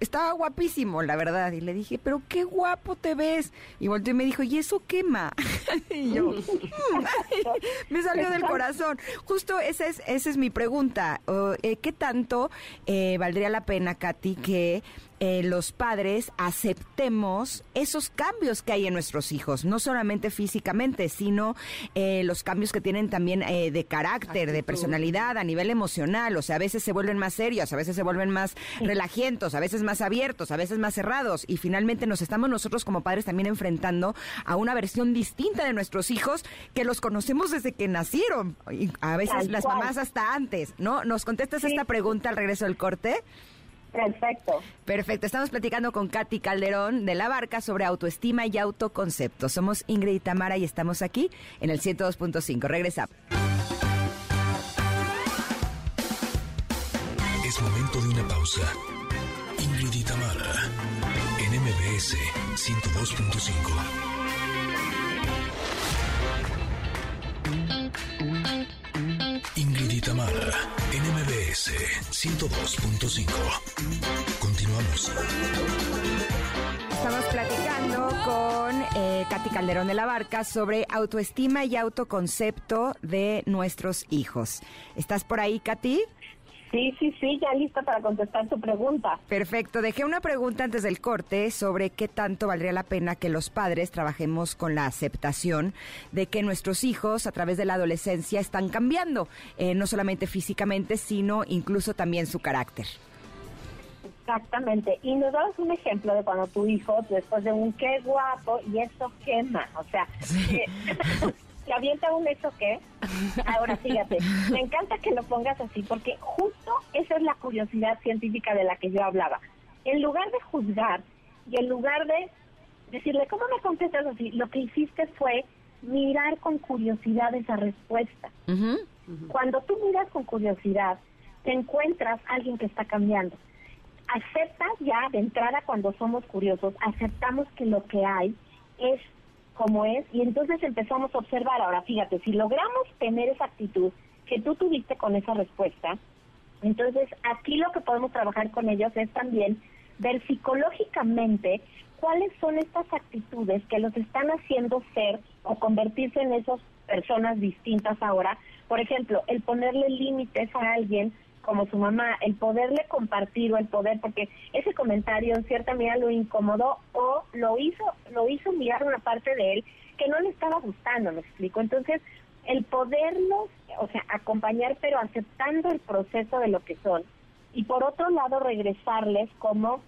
estaba guapísimo, la verdad. Y le dije, pero qué guapo te ves. Y volteó y me dijo, ¿y eso quema? y yo, mm". me salió del corazón. Justo esa es, esa es mi pregunta. Eh, ¿Qué tanto eh, valdría la pena, Katy, que eh, los padres aceptemos esos cambios que hay en nuestros hijos, no solamente físicamente, sino eh, los cambios que tienen también eh, de carácter, de personalidad, a nivel emocional. O sea, a veces se vuelven más serios, a veces se vuelven más relajientos, a veces más abiertos, a veces más cerrados. Y finalmente nos estamos nosotros como padres también enfrentando a una versión distinta de nuestros hijos que los conocemos desde que nacieron. Y a veces las mamás hasta antes, ¿no? ¿Nos contestas esta pregunta al regreso del corte? Perfecto. Perfecto. Estamos platicando con Katy Calderón de la Barca sobre autoestima y autoconcepto. Somos Ingrid y Tamara y estamos aquí en el 102.5. Regresa. Es momento de una pausa. Ingrid y Tamara en MBS 102.5. Ingrid Itamara, NMBS 102.5. Continuamos. Estamos platicando con eh, Katy Calderón de la Barca sobre autoestima y autoconcepto de nuestros hijos. ¿Estás por ahí, Katy? Sí, sí, sí, ya lista para contestar tu pregunta. Perfecto. Dejé una pregunta antes del corte sobre qué tanto valdría la pena que los padres trabajemos con la aceptación de que nuestros hijos a través de la adolescencia están cambiando, eh, no solamente físicamente, sino incluso también su carácter. Exactamente. Y nos dabas un ejemplo de cuando tu hijo, después de un qué guapo, y eso quema. O sea, eh, que avienta un eso qué. Ahora fíjate, me encanta que lo pongas así, porque justo esa es la curiosidad científica de la que yo hablaba. En lugar de juzgar y en lugar de decirle, ¿cómo me contestas así? Lo que hiciste fue mirar con curiosidad esa respuesta. Cuando tú miras con curiosidad, te encuentras alguien que está cambiando. Aceptas ya de entrada cuando somos curiosos, aceptamos que lo que hay es como es y entonces empezamos a observar. Ahora, fíjate, si logramos tener esa actitud que tú tuviste con esa respuesta, Entonces, aquí lo que podemos trabajar con ellos es también ver psicológicamente cuáles son estas actitudes que los están haciendo ser o convertirse en esas personas distintas ahora. Por ejemplo, el ponerle límites a alguien como su mamá, el poderle compartir o el poder, porque ese comentario en cierta medida lo incomodó o lo hizo, lo hizo mirar una parte de él que no le estaba gustando, me explico. Entonces, el poderlos, o sea, acompañar, pero aceptando el proceso de lo que son. Y por otro lado, regresarles como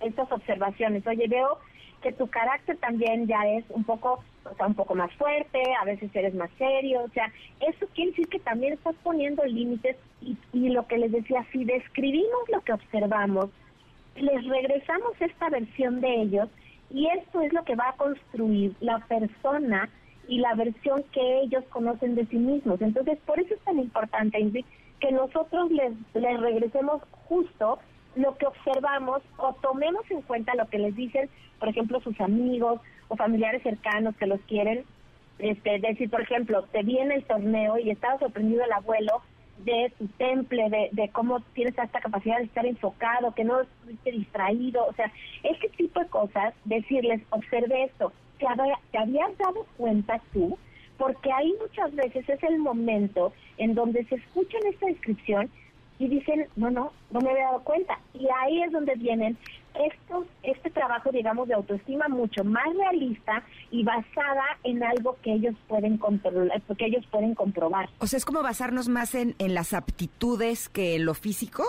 estas observaciones. Oye, veo que tu carácter también ya es un poco, o sea, un poco más fuerte, a veces eres más serio, o sea, eso quiere decir que también estás poniendo límites y, y lo que les decía, si describimos lo que observamos, les regresamos esta versión de ellos y esto es lo que va a construir la persona y la versión que ellos conocen de sí mismos. Entonces, por eso es tan importante, Ingrid, que nosotros les, les regresemos justo lo que observamos o tomemos en cuenta lo que les dicen, por ejemplo, sus amigos o familiares cercanos que los quieren. Este, decir, por ejemplo, te viene el torneo y estaba sorprendido el abuelo de tu temple, de, de cómo tienes esta capacidad de estar enfocado, que no estuviste distraído, o sea, este tipo de cosas, decirles, observe esto, te, te habías dado cuenta tú, porque ahí muchas veces es el momento en donde se escucha en esta descripción y dicen, no, no, no me había dado cuenta. Y ahí es donde vienen estos, este trabajo, digamos, de autoestima mucho más realista y basada en algo que ellos pueden controlar, que ellos pueden comprobar. O sea, es como basarnos más en, en las aptitudes que en lo físico.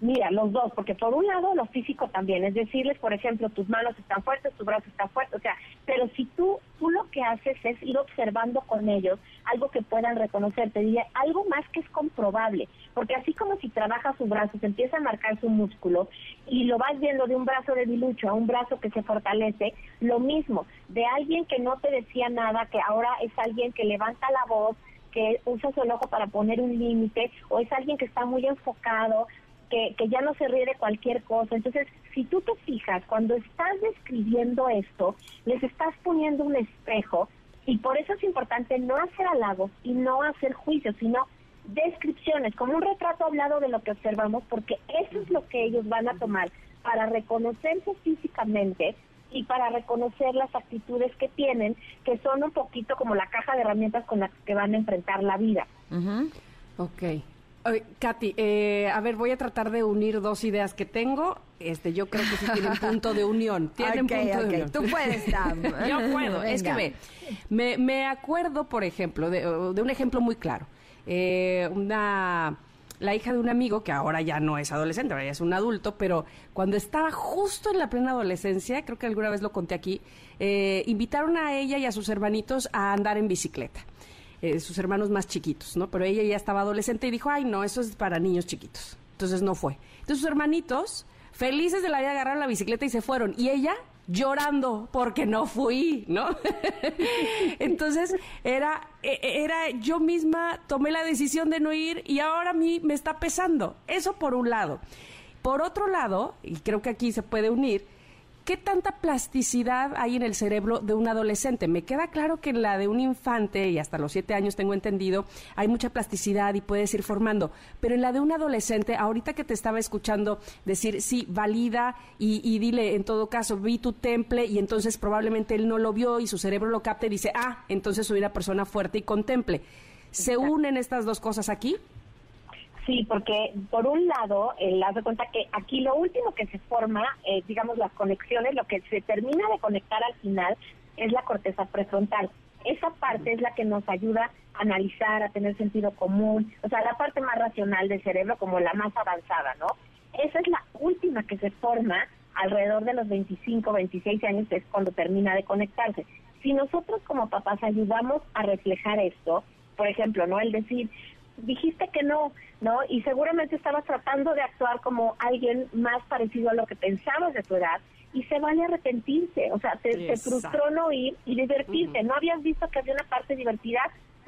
Mira, los dos, porque por un lado lo físico también, es decirles, por ejemplo, tus manos están fuertes, tu brazo está fuerte, o sea, pero si tú, tú lo que haces es ir observando con ellos algo que puedan reconocer, te diría algo más que es comprobable, porque así como si trabaja su brazo, se empieza a marcar su músculo y lo vas viendo de un brazo de dilucho a un brazo que se fortalece, lo mismo, de alguien que no te decía nada, que ahora es alguien que levanta la voz, que usa su ojo para poner un límite, o es alguien que está muy enfocado, que, ya no se ríe de cualquier cosa. Entonces, si tú te fijas, cuando estás describiendo esto, les estás poniendo un espejo y por eso es importante no hacer halagos y no hacer juicios, sino descripciones, como un retrato hablado de lo que observamos, porque eso es lo que ellos van a tomar para reconocerse físicamente y para reconocer las actitudes que tienen, que son un poquito como la caja de herramientas con las que van a enfrentar la vida. Ok. Katy, eh, a ver, voy a tratar de unir dos ideas que tengo. Este, yo creo que sí tienen punto de unión. Tienen punto de unión. Tú puedes, Sam. yo puedo. Es que me, me acuerdo, por ejemplo, de, un ejemplo muy claro. Eh, una la hija de un amigo que ahora ya no es adolescente, ahora ya es un adulto, pero cuando estaba justo en la plena adolescencia, creo que alguna vez lo conté aquí, eh, invitaron a ella y a sus hermanitos a andar en bicicleta. Eh, sus hermanos más chiquitos, ¿no? Pero ella ya estaba adolescente y dijo, ay, no, eso es para niños chiquitos. Entonces no fue. Entonces sus hermanitos, felices de la vida, agarraron la bicicleta y se fueron. Y ella llorando porque no fui, ¿no? Entonces era, e, e, era yo misma tomé la decisión de no ir y ahora a mí me está pesando. Eso por un lado. Por otro lado, y creo que aquí se puede unir, ¿Qué tanta plasticidad hay en el cerebro de un adolescente? Me queda claro que en la de un infante, y hasta los siete años tengo entendido, hay mucha plasticidad y puedes ir formando. Pero en la de un adolescente, ahorita que te estaba escuchando decir, sí, valida y, y dile, en todo caso, vi tu temple y entonces probablemente él no lo vio y su cerebro lo capta y dice, ah, entonces soy una persona fuerte y contemple. ¿Se unen estas dos cosas aquí? Sí, porque por un lado, eh, haz de cuenta que aquí lo último que se forma, eh, digamos, las conexiones, lo que se termina de conectar al final es la corteza prefrontal. Esa parte es la que nos ayuda a analizar, a tener sentido común, o sea, la parte más racional del cerebro como la más avanzada, ¿no? Esa es la última que se forma alrededor de los 25, 26 años, es cuando termina de conectarse. Si nosotros como papás ayudamos a reflejar esto, por ejemplo, ¿no? El decir, dijiste que no, ¿no? Y seguramente estabas tratando de actuar como alguien más parecido a lo que pensabas de tu edad y se vale arrepentirse, o sea, te, frustró no ir y divertirte, no habías visto que había una parte divertida,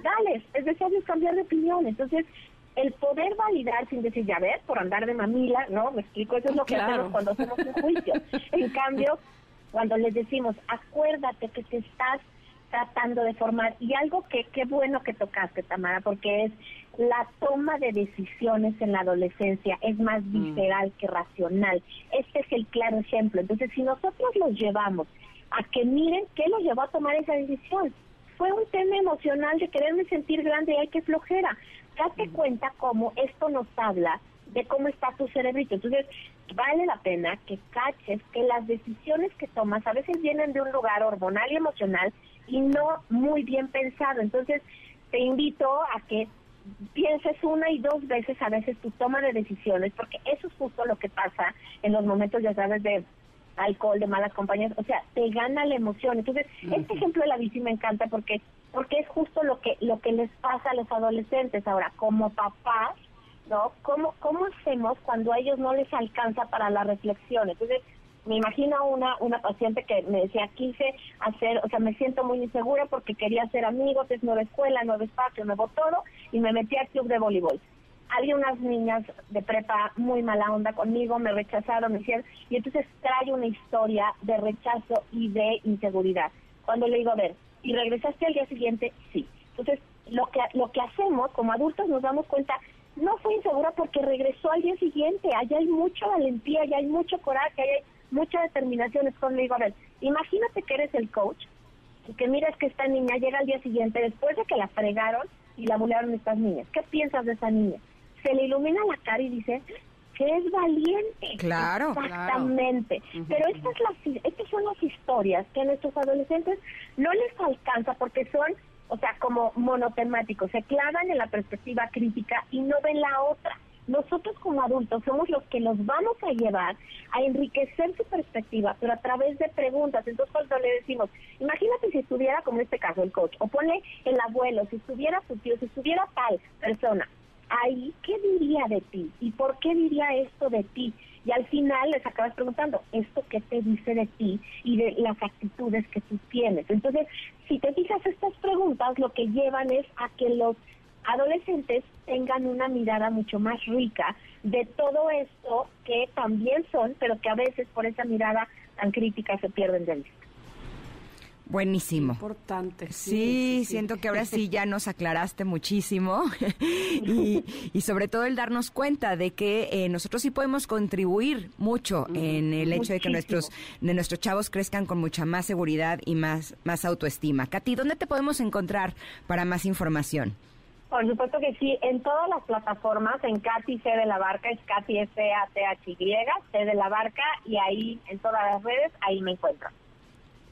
dale, es necesario cambiar de opinión, entonces el poder validar sin decir, ya ver, por andar de mamila, ¿no? Me explico, eso es lo que hacemos cuando hacemos un juicio. En cambio, cuando les decimos, acuérdate que te estás tratando de formar. Y algo que qué bueno que tocaste, Tamara, porque es la toma de decisiones en la adolescencia es más mm. visceral que racional. Este es el claro ejemplo. Entonces, si nosotros los llevamos a que miren qué los llevó a tomar esa decisión, fue un tema emocional de quererme sentir grande y hay que flojera. Date mm. cuenta cómo esto nos habla de cómo está tu cerebrito. Entonces, vale la pena que caches que las decisiones que tomas a veces vienen de un lugar hormonal y emocional y no muy bien pensado. Entonces, te invito a que pienses una y dos veces a veces tu toma de decisiones, porque eso es justo lo que pasa en los momentos, ya sabes, de alcohol, de malas compañías, o sea, te gana la emoción. Entonces, este ejemplo de la bici me encanta porque porque es justo lo que lo que les pasa a los adolescentes ahora, como papás, ¿no? ¿Cómo, cómo hacemos cuando a ellos no les alcanza para la reflexión? Entonces, me imagino una una paciente que me decía, quise hacer, o sea, me siento muy insegura porque quería hacer amigos, es nueva escuela, nuevo espacio, nuevo todo, y me metí al club de voleibol. Había unas niñas de prepa muy mala onda conmigo, me rechazaron, me hicieron, y entonces trae una historia de rechazo y de inseguridad. Cuando le digo, a ver, ¿y regresaste al día siguiente? Sí. Entonces, lo que, lo que hacemos como adultos nos damos cuenta, no fue insegura porque regresó al día siguiente, allá hay mucha valentía, allá hay mucho coraje, allá hay mucha determinación. Es digo, a ver, imagínate que eres el coach y que miras que esta niña llega al día siguiente después de que la fregaron y la bulearon estas niñas. ¿Qué piensas de esa niña? Se le ilumina la cara y dice que es valiente. Claro. Exactamente. Pero estas, las, estas son las historias que a nuestros adolescentes no les alcanza porque son, o sea, como monotemáticos, se clavan en la perspectiva crítica y no ven la otra nosotros como adultos somos los que los vamos a llevar a enriquecer su perspectiva, pero a través de preguntas. Entonces, cuando le decimos, imagínate si estuviera, como en este caso, el coach, o pone el abuelo, si estuviera su tío, si estuviera tal persona, ahí, ¿qué diría de ti? ¿Y por qué diría esto de ti? Y al final les acabas preguntando, ¿esto qué te dice de ti y de las actitudes que tú tienes? Entonces, si te fijas, estas preguntas lo que llevan es a que los adolescentes tengan una mirada mucho más rica de todo esto que también son, pero que a veces por esa mirada tan crítica se pierden de vista. Buenísimo. Importante. Sí, siento que ahora sí ya nos aclaraste muchísimo y, sobre todo el darnos cuenta de que eh, nosotros sí podemos contribuir mucho en el hecho de que nuestros de nuestros chavos crezcan con mucha más seguridad y más más autoestima. Katy, ¿dónde te podemos encontrar para más información? Por supuesto que sí, en todas las plataformas, en Katy C de la Barca, es Katy S A T H Y, C de la Barca, y ahí en todas las redes, ahí me encuentro.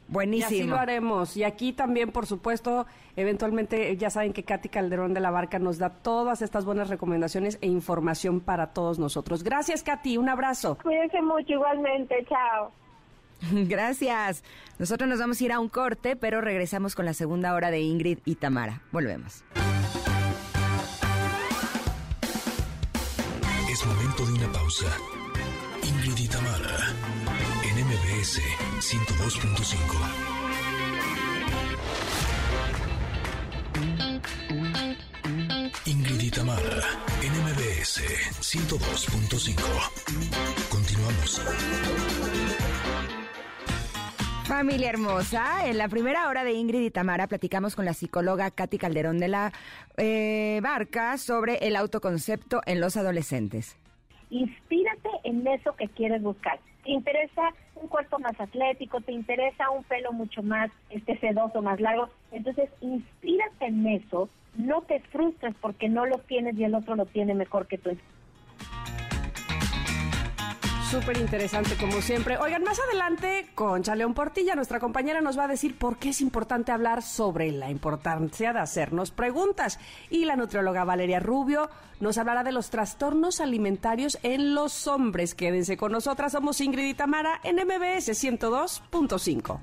Buenísimo. Y así lo haremos. Y aquí también, por supuesto, eventualmente ya saben que Katy Calderón de la Barca nos da todas estas buenas recomendaciones e información para todos nosotros. Gracias, Katy. Un abrazo. Cuídense mucho igualmente. Chao. Gracias. Nosotros nos vamos a ir a un corte, pero regresamos con la segunda hora de Ingrid y Tamara. Volvemos. Es momento de una pausa. Ingrid y Tamara, en MBS 102.5. Ingrid y Tamara, en MBS 102.5. Continuamos. Familia hermosa, en la primera hora de Ingrid y Tamara platicamos con la psicóloga Katy Calderón de la eh, Barca sobre el autoconcepto en los adolescentes. Inspírate en eso que quieres buscar. ¿Te interesa un cuerpo más atlético? ¿Te interesa un pelo mucho más este sedoso, más largo? Entonces, inspírate en eso. No te frustres porque no lo tienes y el otro lo tiene mejor que tú. Súper interesante, como siempre. Oigan, más adelante, Concha León Portilla, nuestra compañera, nos va a decir por qué es importante hablar sobre la importancia de hacernos preguntas. Y la nutrióloga Valeria Rubio nos hablará de los trastornos alimentarios en los hombres. Quédense con nosotras, somos Ingrid y Tamara en MBS 102.5.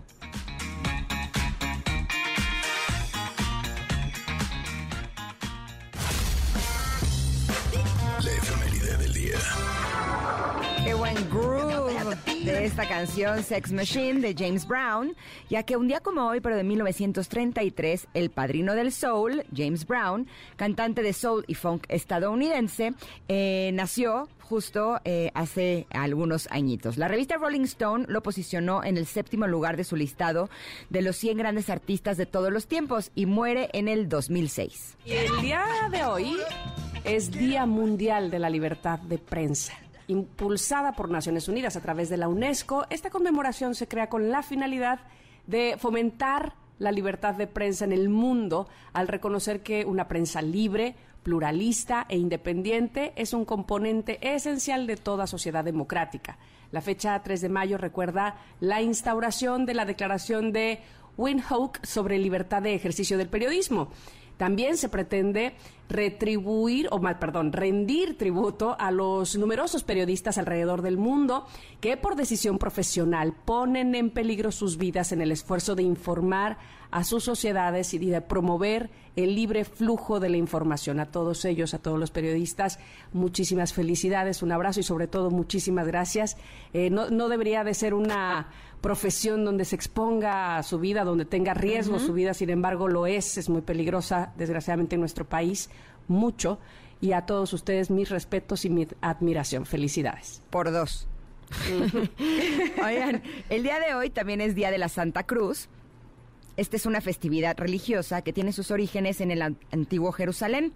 de esta canción Sex Machine de James Brown, ya que un día como hoy, pero de 1933, el padrino del soul, James Brown, cantante de soul y funk estadounidense, eh, nació justo eh, hace algunos añitos. La revista Rolling Stone lo posicionó en el séptimo lugar de su listado de los 100 grandes artistas de todos los tiempos y muere en el 2006. Y el día de hoy es Día Mundial de la Libertad de Prensa. Impulsada por Naciones Unidas a través de la UNESCO, esta conmemoración se crea con la finalidad de fomentar la libertad de prensa en el mundo al reconocer que una prensa libre, pluralista e independiente es un componente esencial de toda sociedad democrática. La fecha 3 de mayo recuerda la instauración de la Declaración de Windhoek sobre libertad de ejercicio del periodismo. También se pretende retribuir, o más, perdón, rendir tributo a los numerosos periodistas alrededor del mundo que por decisión profesional ponen en peligro sus vidas en el esfuerzo de informar a sus sociedades y de promover el libre flujo de la información. A todos ellos, a todos los periodistas, muchísimas felicidades, un abrazo y sobre todo muchísimas gracias. Eh, no, no debería de ser una profesión donde se exponga a su vida, donde tenga riesgo su vida, sin embargo lo es, es muy peligrosa, desgraciadamente en nuestro país, mucho. Y a todos ustedes mis respetos y mi admiración. Felicidades. Por dos. Oigan, el día de hoy también es Día de la Santa Cruz. Esta es una festividad religiosa que tiene sus orígenes en el antiguo Jerusalén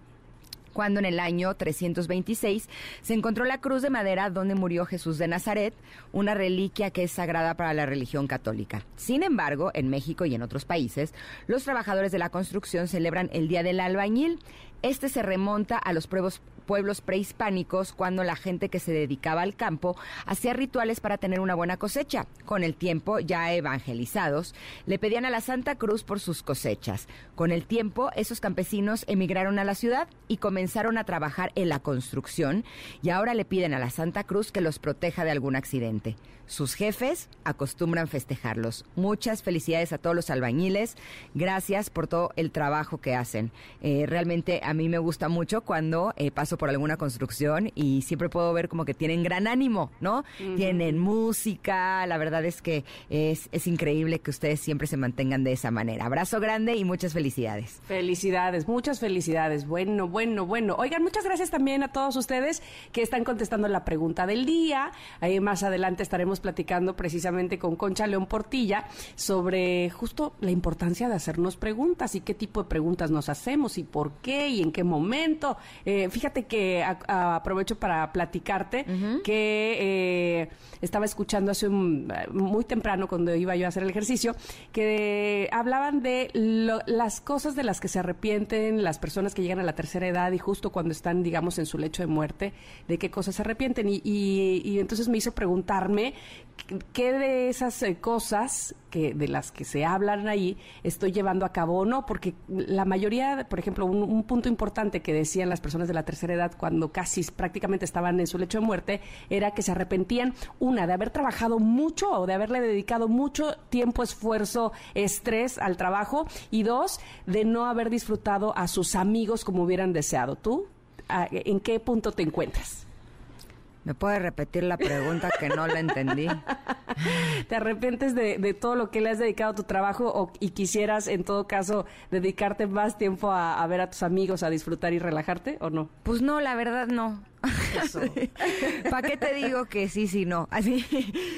cuando en el año 326 se encontró la cruz de madera donde murió Jesús de Nazaret, una reliquia que es sagrada para la religión católica. Sin embargo, en México y en otros países, los trabajadores de la construcción celebran el Día del Albañil. Este se remonta a los pueblos, pueblos prehispánicos cuando la gente que se dedicaba al campo hacía rituales para tener una buena cosecha. Con el tiempo, ya evangelizados, le pedían a la Santa Cruz por sus cosechas. Con el tiempo, esos campesinos emigraron a la ciudad y comenzaron a trabajar en la construcción y ahora le piden a la Santa Cruz que los proteja de algún accidente. Sus jefes acostumbran festejarlos. Muchas felicidades a todos los albañiles. Gracias por todo el trabajo que hacen. Eh, realmente a mí me gusta mucho cuando eh, paso por alguna construcción y siempre puedo ver como que tienen gran ánimo, ¿no? Tienen música. La verdad es que es, es increíble que ustedes siempre se mantengan de esa manera. Abrazo grande y muchas felicidades. Felicidades, muchas felicidades. Bueno, bueno, bueno. Oigan, muchas gracias también a todos ustedes que están contestando la pregunta del día. Ahí más adelante estaremos platicando precisamente con Concha León Portilla sobre justo la importancia de hacernos preguntas y qué tipo de preguntas nos hacemos y por qué y en qué momento. Eh, fíjate que aprovecho para platicarte que eh, estaba escuchando hace un, muy temprano cuando iba yo a hacer el ejercicio que hablaban de las cosas de las que se arrepienten las personas que llegan a la tercera edad y justo cuando están, digamos, en su lecho de muerte, de qué cosas se arrepienten. Y, y entonces me hizo preguntarme qué de esas eh, cosas que de las que se hablan ahí estoy llevando a cabo o no, porque la mayoría, por ejemplo, un, punto importante que decían las personas de la tercera edad cuando casi prácticamente estaban en su lecho de muerte era que se arrepentían, una, de haber trabajado mucho o de haberle dedicado mucho tiempo, esfuerzo, estrés al trabajo, y dos, de no haber disfrutado a sus amigos como hubieran deseado. ¿Tú? ¿En qué punto te encuentras? ¿Me puede repetir la pregunta que no la entendí? ¿Te arrepientes de, todo lo que le has dedicado a tu trabajo o, y quisieras, en todo caso, dedicarte más tiempo a, a ver a tus amigos, a disfrutar y relajarte o no? Pues no, la verdad no. ¿Para qué te digo que sí, sí, no? Así.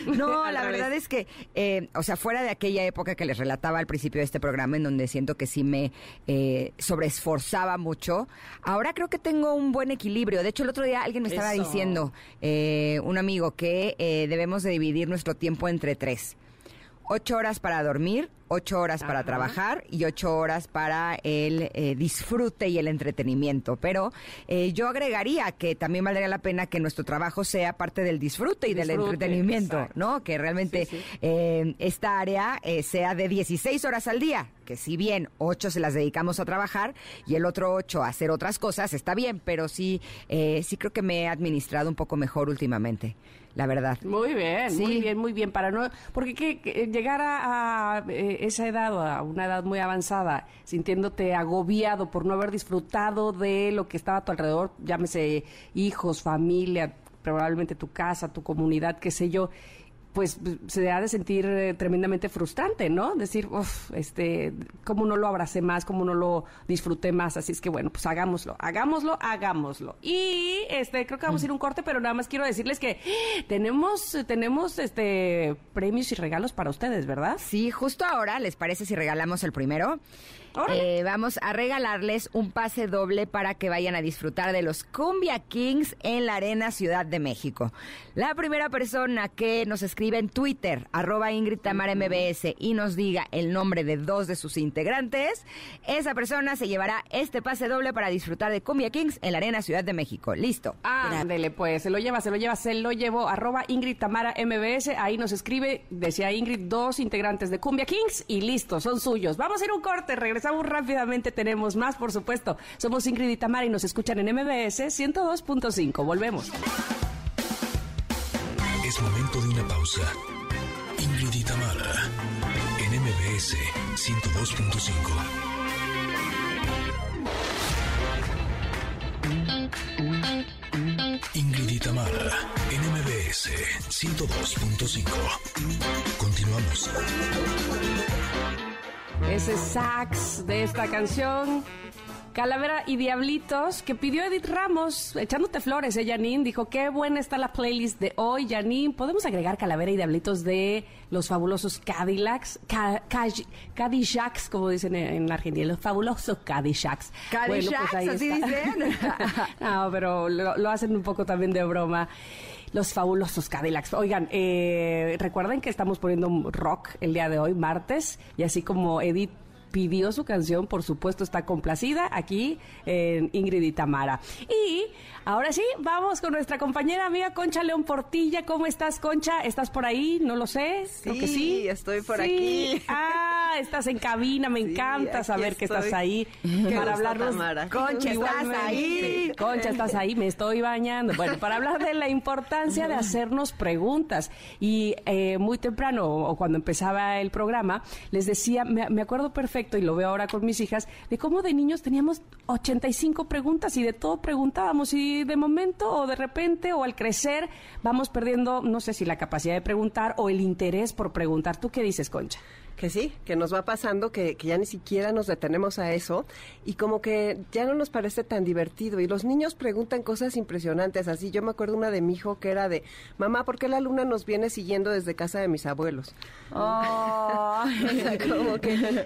No, la verdad es que, eh, o sea, fuera de aquella época que les relataba al principio de este programa, en donde siento que sí me eh, sobreesforzaba mucho, ahora creo que tengo un buen equilibrio. De hecho, el otro día alguien me estaba diciendo, eh, un amigo, que eh, debemos de dividir nuestro tiempo entre tres. Ocho horas para dormir, ocho horas para trabajar y ocho horas para el eh, disfrute y el entretenimiento. Pero eh, yo agregaría que también valdría la pena que nuestro trabajo sea parte del disfrute y del entretenimiento, ¿no? Que realmente eh, esta área sea de 16 horas al día, que si bien ocho se las dedicamos a trabajar y el otro ocho a hacer otras cosas, está bien, pero sí, sí creo que me he administrado un poco mejor últimamente la verdad. Muy bien, muy bien, muy bien. Para no, porque que, llegar a, esa edad o a una edad muy avanzada, sintiéndote agobiado por no haber disfrutado de lo que estaba a tu alrededor, llámese hijos, familia, probablemente tu casa, tu comunidad, qué sé yo, pues se ha de sentir eh, tremendamente frustrante, ¿no? Decir, uff, este, cómo no lo abracé más, cómo no lo disfruté más. Así es que bueno, pues hagámoslo, hagámoslo, hagámoslo. Y este, creo que vamos a ir un corte, pero nada más quiero decirles que tenemos, tenemos este premios y regalos para ustedes, ¿verdad? Sí, justo ahora, ¿les parece si regalamos el primero? Eh, vamos a regalarles un pase doble para que vayan a disfrutar de los Cumbia Kings en la Arena Ciudad de México. La primera persona que nos escribe en Twitter, arroba Ingrid Tamara MBS, y nos diga el nombre de dos de sus integrantes, esa persona se llevará este pase doble para disfrutar de Cumbia Kings en la Arena Ciudad de México. Listo. Ándele, pues, se lo lleva, se lo lleva, se lo llevo, arroba Ingrid Tamara MBS, ahí nos escribe, decía Ingrid, dos integrantes de Cumbia Kings y listo, son suyos. Vamos a ir un corte, regresamos rápidamente, tenemos más, por supuesto. Somos Ingrid y Tamara y nos escuchan en MBS 102.5. Volvemos. Es momento de una pausa. Ingrid y en MBS 102.5. Ingrid y Tamara en MBS 102.5. Continuamos. Ese sax de esta canción. Calavera y Diablitos, que pidió Edith Ramos, echándote flores, ¿eh, Janine? Dijo, qué buena está la playlist de hoy, Janine. ¿Podemos agregar Calavera y Diablitos de los fabulosos Cadillacs? Cadillacs, como dicen en Argentina, los fabulosos Cadillacs. Cadillacs, pues así dicen. no, pero lo hacen un poco también de broma los fabulosos Cadillacs. Oigan, eh, recuerden que estamos poniendo rock el día de hoy, martes, y así como Edith pidió su canción, por supuesto está complacida aquí en Ingrid y Tamara. Y ahora sí, vamos con nuestra compañera amiga Concha León Portilla. ¿Cómo estás, Concha? ¿Estás por ahí? No lo sé. Sí, que sí. estoy por aquí. Ah, estás en cabina. Me encanta saber que estás ahí para hablarnos. Concha, estás ahí. Concha, estás ahí. Me estoy bañando. Bueno, para hablar de la importancia de hacernos preguntas. Y eh, muy temprano, o cuando empezaba el programa, les decía, me acuerdo perfectamente y lo veo ahora con mis hijas, de cómo de niños teníamos 85 preguntas y de todo preguntábamos y de momento o de repente o al crecer vamos perdiendo, no sé si la capacidad de preguntar o el interés por preguntar. ¿Tú qué dices, Concha? Que sí, que nos va pasando, que, que, ya ni siquiera nos detenemos a eso y como que ya no nos parece tan divertido. Y los niños preguntan cosas impresionantes, así yo me acuerdo una de mi hijo que era de, mamá, ¿por qué la luna nos viene siguiendo desde casa de mis abuelos? Oh. como que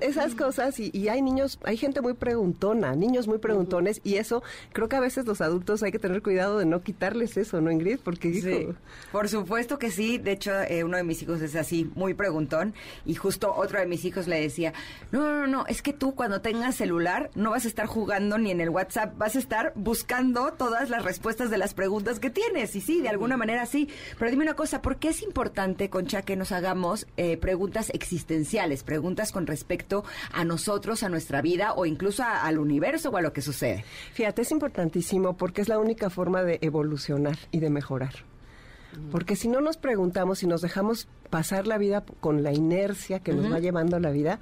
esas cosas y, y, hay niños, hay gente muy preguntona, niños muy preguntones y eso creo que a veces los adultos hay que tener cuidado de no quitarles eso, ¿no, Ingrid? Porque sí. Por supuesto que sí, de hecho eh, uno de mis hijos es así, muy preguntón y justo otro de mis hijos le decía, no, no, no, es que tú cuando tengas celular no vas a estar jugando ni en el WhatsApp, vas a estar buscando todas las respuestas de las preguntas que tienes. Y sí, de alguna manera sí. Pero dime una cosa, ¿por qué es importante, Concha, que nos hagamos eh, preguntas existenciales, preguntas con respecto a nosotros, a nuestra vida o incluso al universo o a lo que sucede? Fíjate, es importantísimo porque es la única forma de evolucionar y de mejorar. Porque si no nos preguntamos y nos dejamos pasar la vida con la inercia que nos va llevando la vida,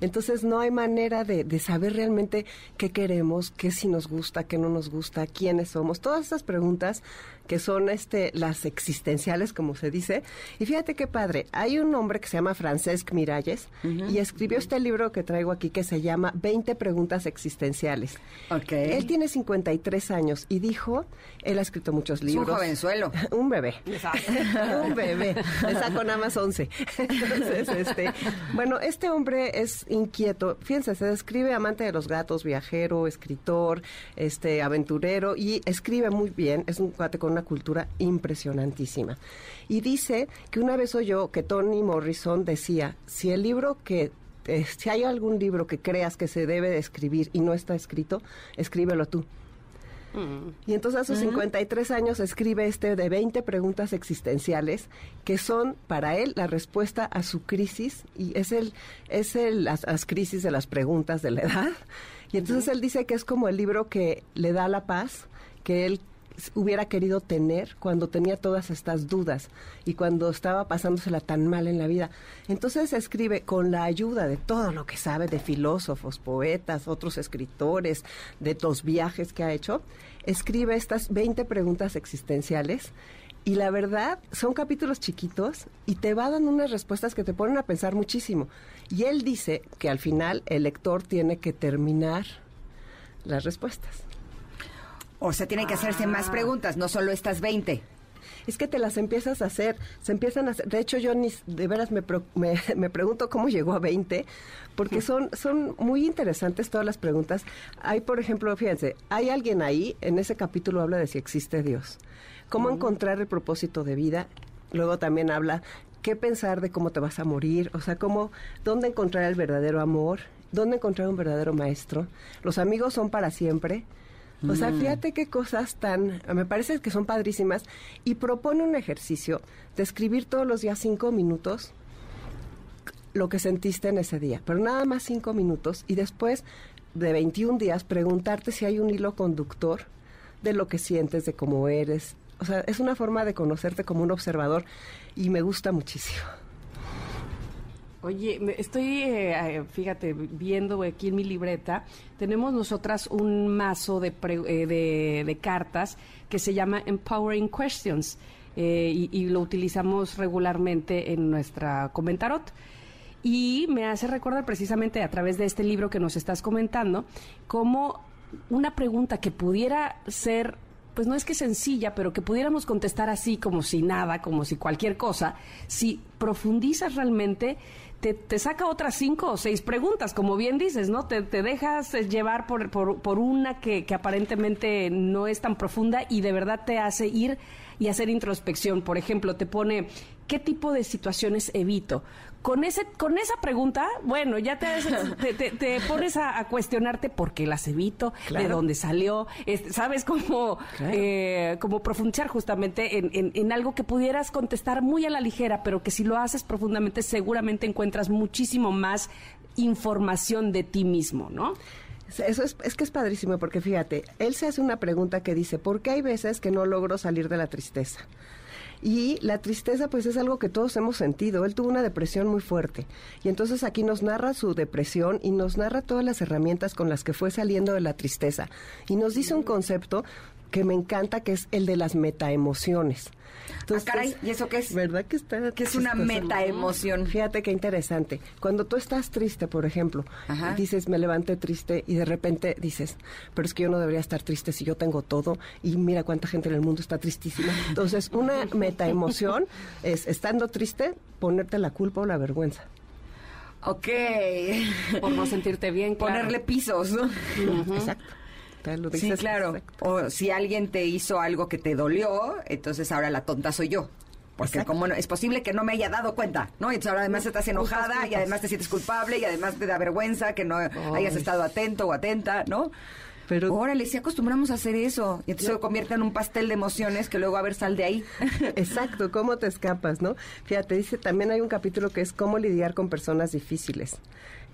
entonces no hay manera de, de, saber realmente qué queremos, qué si nos gusta, qué no nos gusta, quiénes somos. Todas estas preguntas que son este las existenciales, como se dice. Y fíjate qué padre, hay un hombre que se llama Francesc Miralles y escribió este libro que traigo aquí que se llama 20 preguntas existenciales. Okay. Él tiene 53 años y dijo, él ha escrito muchos libros. un jovenzuelo. un bebé. un bebé. Le sacó nada más 11. Entonces, este, bueno, este hombre es inquieto. Fíjense, se describe amante de los gatos, viajero, escritor, este, aventurero y escribe muy bien. Es un cuate con cultura impresionantísima. Y dice que una vez oyó que Tony Morrison decía, si el libro que eh, si hay algún libro que creas que se debe de escribir y no está escrito, escríbelo tú. Mm. Y entonces a sus 53 años escribe este de 20 preguntas existenciales que son para él la respuesta a su crisis y es el es el las, crisis de las preguntas de la edad. Y entonces él dice que es como el libro que le da la paz, que él hubiera querido tener cuando tenía todas estas dudas y cuando estaba pasándosela tan mal en la vida. Entonces escribe con la ayuda de todo lo que sabe de filósofos, poetas, otros escritores, de los viajes que ha hecho, escribe estas 20 preguntas existenciales Y la verdad, son capítulos chiquitos y te va dando unas respuestas que te ponen a pensar muchísimo. Y él dice que al final el lector tiene que terminar las respuestas. O sea, tiene que hacerse más preguntas, no solo estas 20 es que te las empiezas a hacer, se empiezan a hacer. De hecho, yo ni de veras me, me, pregunto cómo llegó a 20, porque son, son muy interesantes todas las preguntas. Hay, por ejemplo, fíjense, hay alguien ahí, en ese capítulo habla de si existe Dios, cómo encontrar el propósito de vida. Luego también habla qué pensar de cómo te vas a morir, o sea, cómo, dónde encontrar el verdadero amor, dónde encontrar un verdadero maestro. Los amigos son para siempre. O sea, mm. fíjate qué cosas tan, me parece que son padrísimas y propone un ejercicio de escribir todos los días cinco minutos lo que sentiste en ese día, pero nada más cinco minutos y después de 21 días preguntarte si hay un hilo conductor de lo que sientes, de cómo eres. O sea, es una forma de conocerte como un observador y me gusta muchísimo. Oye, estoy, eh, fíjate, viendo aquí en mi libreta, tenemos nosotras un mazo de, eh, de, cartas que se llama Empowering Questions eh, y, y, lo utilizamos regularmente en nuestra comentarot. Y me hace recordar precisamente a través de este libro que nos estás comentando, como una pregunta que pudiera ser pues no es que sencilla, pero que pudiéramos contestar así como si nada, como si cualquier cosa, si profundizas realmente, te, saca otras cinco o seis preguntas, como bien dices, ¿no? Te, dejas llevar por, por, una que, que, aparentemente no es tan profunda y de verdad te hace ir y hacer introspección. Por ejemplo, te pone, ¿qué tipo de situaciones evito? con ese con esa pregunta, bueno, ya te, te, pones a, cuestionarte por qué las evito, de dónde salió, sabes cómo eh, profundizar justamente en, en, algo que pudieras contestar muy a la ligera, pero que si lo haces profundamente seguramente encuentras muchísimo más información de ti mismo, ¿no? Eso es, es que es padrísimo porque fíjate, él se hace una pregunta que dice, ¿por qué hay veces que no logro salir de la tristeza? Y la tristeza, pues es algo que todos hemos sentido. Él tuvo una depresión muy fuerte. Y entonces aquí nos narra su depresión y nos narra todas las herramientas con las que fue saliendo de la tristeza. Y nos dice un concepto que me encanta, que es el de las metaemociones. Entonces, ah, caray, ¿y eso qué es? ¿Verdad que está? Que es una metaemoción. Fíjate qué interesante. Cuando tú estás triste, por ejemplo, dices, me levanté triste y de repente dices, pero es que yo no debería estar triste si yo tengo todo y mira cuánta gente en el mundo está tristísima. Entonces, una metaemoción es, estando triste, ponerte la culpa o la vergüenza. Ok. Por no sentirte bien, Ponerle pisos, ¿no? Exacto sí, claro. O si alguien te hizo algo que te dolió, entonces ahora la tonta soy yo. Porque como no, es posible que no me haya dado cuenta, ¿no? Entonces ahora además estás enojada y además te sientes culpable y además te da vergüenza que no hayas estado atento o atenta, ¿no? Pero órale, si acostumbramos a hacer eso y entonces se convierte en un pastel de emociones que luego a ver sal de ahí. Exacto, cómo te escapas, ¿no? Fíjate, dice también hay un capítulo que es cómo lidiar con personas difíciles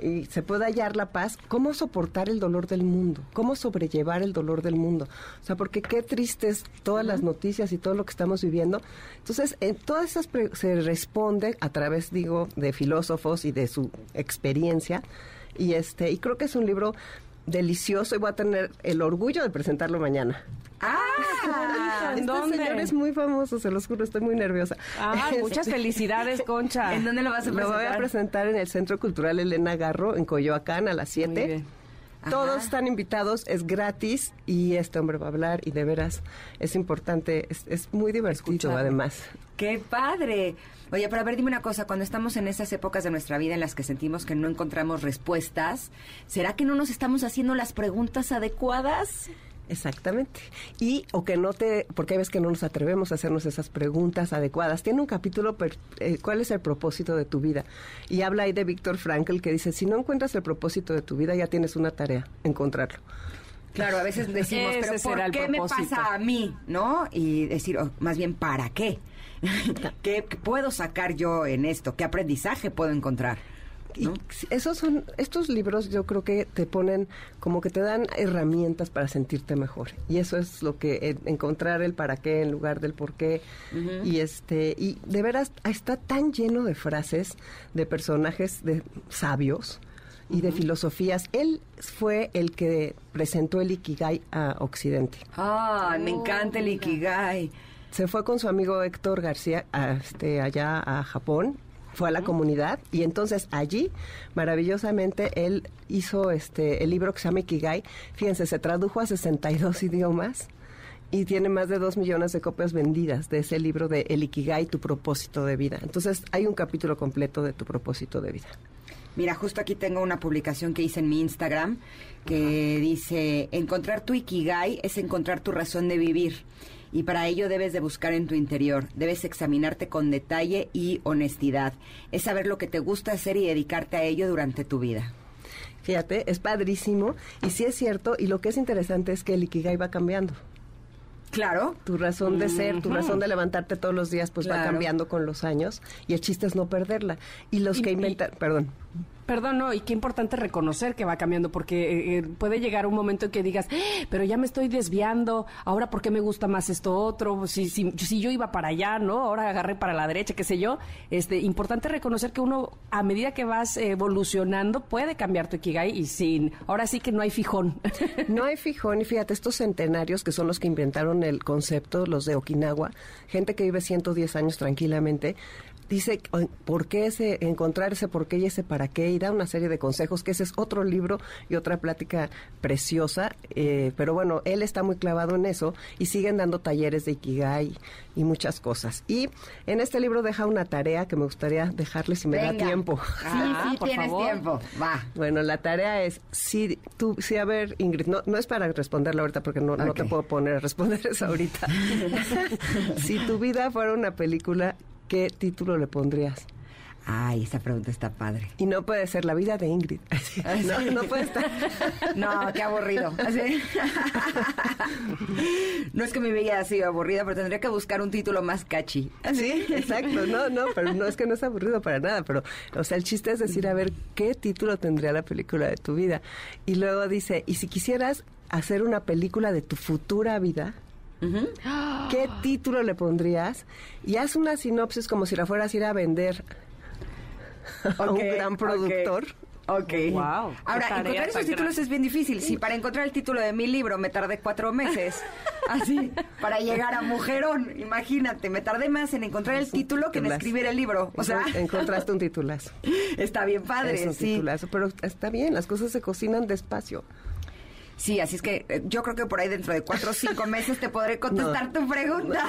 y se puede hallar la paz, ¿cómo soportar el dolor del mundo? ¿Cómo sobrellevar el dolor del mundo? O sea, porque qué tristes todas las noticias y todo lo que estamos viviendo. Entonces, en todas esas se responde a través, digo, de filósofos y de su experiencia. Y este, y creo que es un libro delicioso y voy a tener el orgullo de presentarlo mañana. Ah, este ¿dónde? señor es muy famoso, se los juro, estoy muy nerviosa. Ah, muchas felicidades, Concha. ¿En dónde lo vas a presentar? Lo voy a presentar en el Centro Cultural Elena Garro, en Coyoacán, a las 7. Todos están invitados, es gratis y este hombre va a hablar y de veras es importante, es, muy divertido además. ¡Qué padre! Oye, pero a ver, dime una cosa, cuando estamos en esas épocas de nuestra vida en las que sentimos que no encontramos respuestas, ¿será que no nos estamos haciendo las preguntas adecuadas? Exactamente. Y, o que no te, porque hay veces que no nos atrevemos a hacernos esas preguntas adecuadas. Tiene un capítulo, eh, ¿cuál es el propósito de tu vida? Y habla ahí de Víctor Frankl que dice, si no encuentras el propósito de tu vida, ya tienes una tarea, encontrarlo. Claro, a veces decimos, pero ¿por qué me pasa a mí? ¿No? Y decir, oh, más bien, ¿para qué? ¿Qué puedo sacar yo en esto? ¿Qué aprendizaje puedo encontrar? Esos son, estos libros yo creo que te ponen como que te dan herramientas para sentirte mejor. Y eso es lo que, encontrar el para qué en lugar del por qué. Y este, y de veras está tan lleno de frases, de personajes de sabios y de filosofías. Él fue el que presentó el Ikigai a Occidente. Ah, me encanta el Ikigai. se fue con su amigo Héctor García este, allá a Japón fue a la comunidad y entonces allí maravillosamente él hizo este el libro que se llama Ikigai fíjense se tradujo a 62 idiomas y tiene más de dos millones de copias vendidas de ese libro de El Ikigai, tu propósito de vida. Entonces hay un capítulo completo de tu propósito de vida. Mira, justo aquí tengo una publicación que hice en mi Instagram que dice, encontrar tu Ikigai es encontrar tu razón de vivir. Y para ello debes de buscar en tu interior, debes examinarte con detalle y honestidad. Es saber lo que te gusta hacer y dedicarte a ello durante tu vida. Fíjate, es padrísimo y sí es cierto y lo que es interesante es que el Ikigai va cambiando. Claro. Tu razón de ser, tu razón de levantarte todos los días, pues va cambiando con los años y el chiste es no perderla. Y los que inventan, perdón. Perdón, no, y qué importante reconocer que va cambiando, porque eh, eh, puede llegar un momento en que digas, ¡Ah! pero ya me estoy desviando, ahora por qué me gusta más esto otro, si, si, si, yo iba para allá, ¿no? Ahora agarré para la derecha, qué sé yo. Este, importante reconocer que uno, a medida que vas evolucionando, puede cambiar tu Ikigai y sin, ahora sí que no hay fijón. No hay fijón, y fíjate, estos centenarios que son los que inventaron el concepto, los de Okinawa, gente que vive 110 años tranquilamente, dice por qué ese, encontrar ese por qué y ese para qué, y da una serie de consejos, que ese es otro libro y otra plática preciosa, eh, pero bueno, él está muy clavado en eso y siguen dando talleres de Ikigai y muchas cosas. Y en este libro deja una tarea que me gustaría dejarle si me da tiempo. Sí, ah, sí, tienes tiempo, va. Bueno, la tarea es, si tú, sí, a ver, Ingrid, no, no es para responderla ahorita porque no, no te puedo poner a responder eso ahorita. si tu vida fuera una película, ¿qué título le pondrías? Ay, esa pregunta está padre. Y no puede ser la vida de Ingrid. No, no puede estar. No, qué aburrido. No es que mi vida sido aburrida, pero tendría que buscar un título más catchy. Sí, exacto. No, no, pero no es que no es aburrido para nada. Pero, o sea, el chiste es decir, a ver, ¿qué título tendría la película de tu vida? Y luego dice, ¿y si quisieras hacer una película de tu futura vida? ¿Qué título le pondrías? Y haz una sinopsis como si la fueras a ir a vender a un gran productor. Ok. Wow. Ahora, encontrar esos títulos es bien difícil. Si para encontrar el título de mi libro me tardé cuatro meses, así, para llegar a Mujerón, imagínate, me tardé más en encontrar el título que en escribir el libro. O sea, encontraste un titulazo. Está bien padre, es un titulazo, pero está bien, las cosas se cocinan despacio. Sí, así es que eh, yo creo que por ahí dentro de cuatro o cinco meses te podré contestar tu pregunta.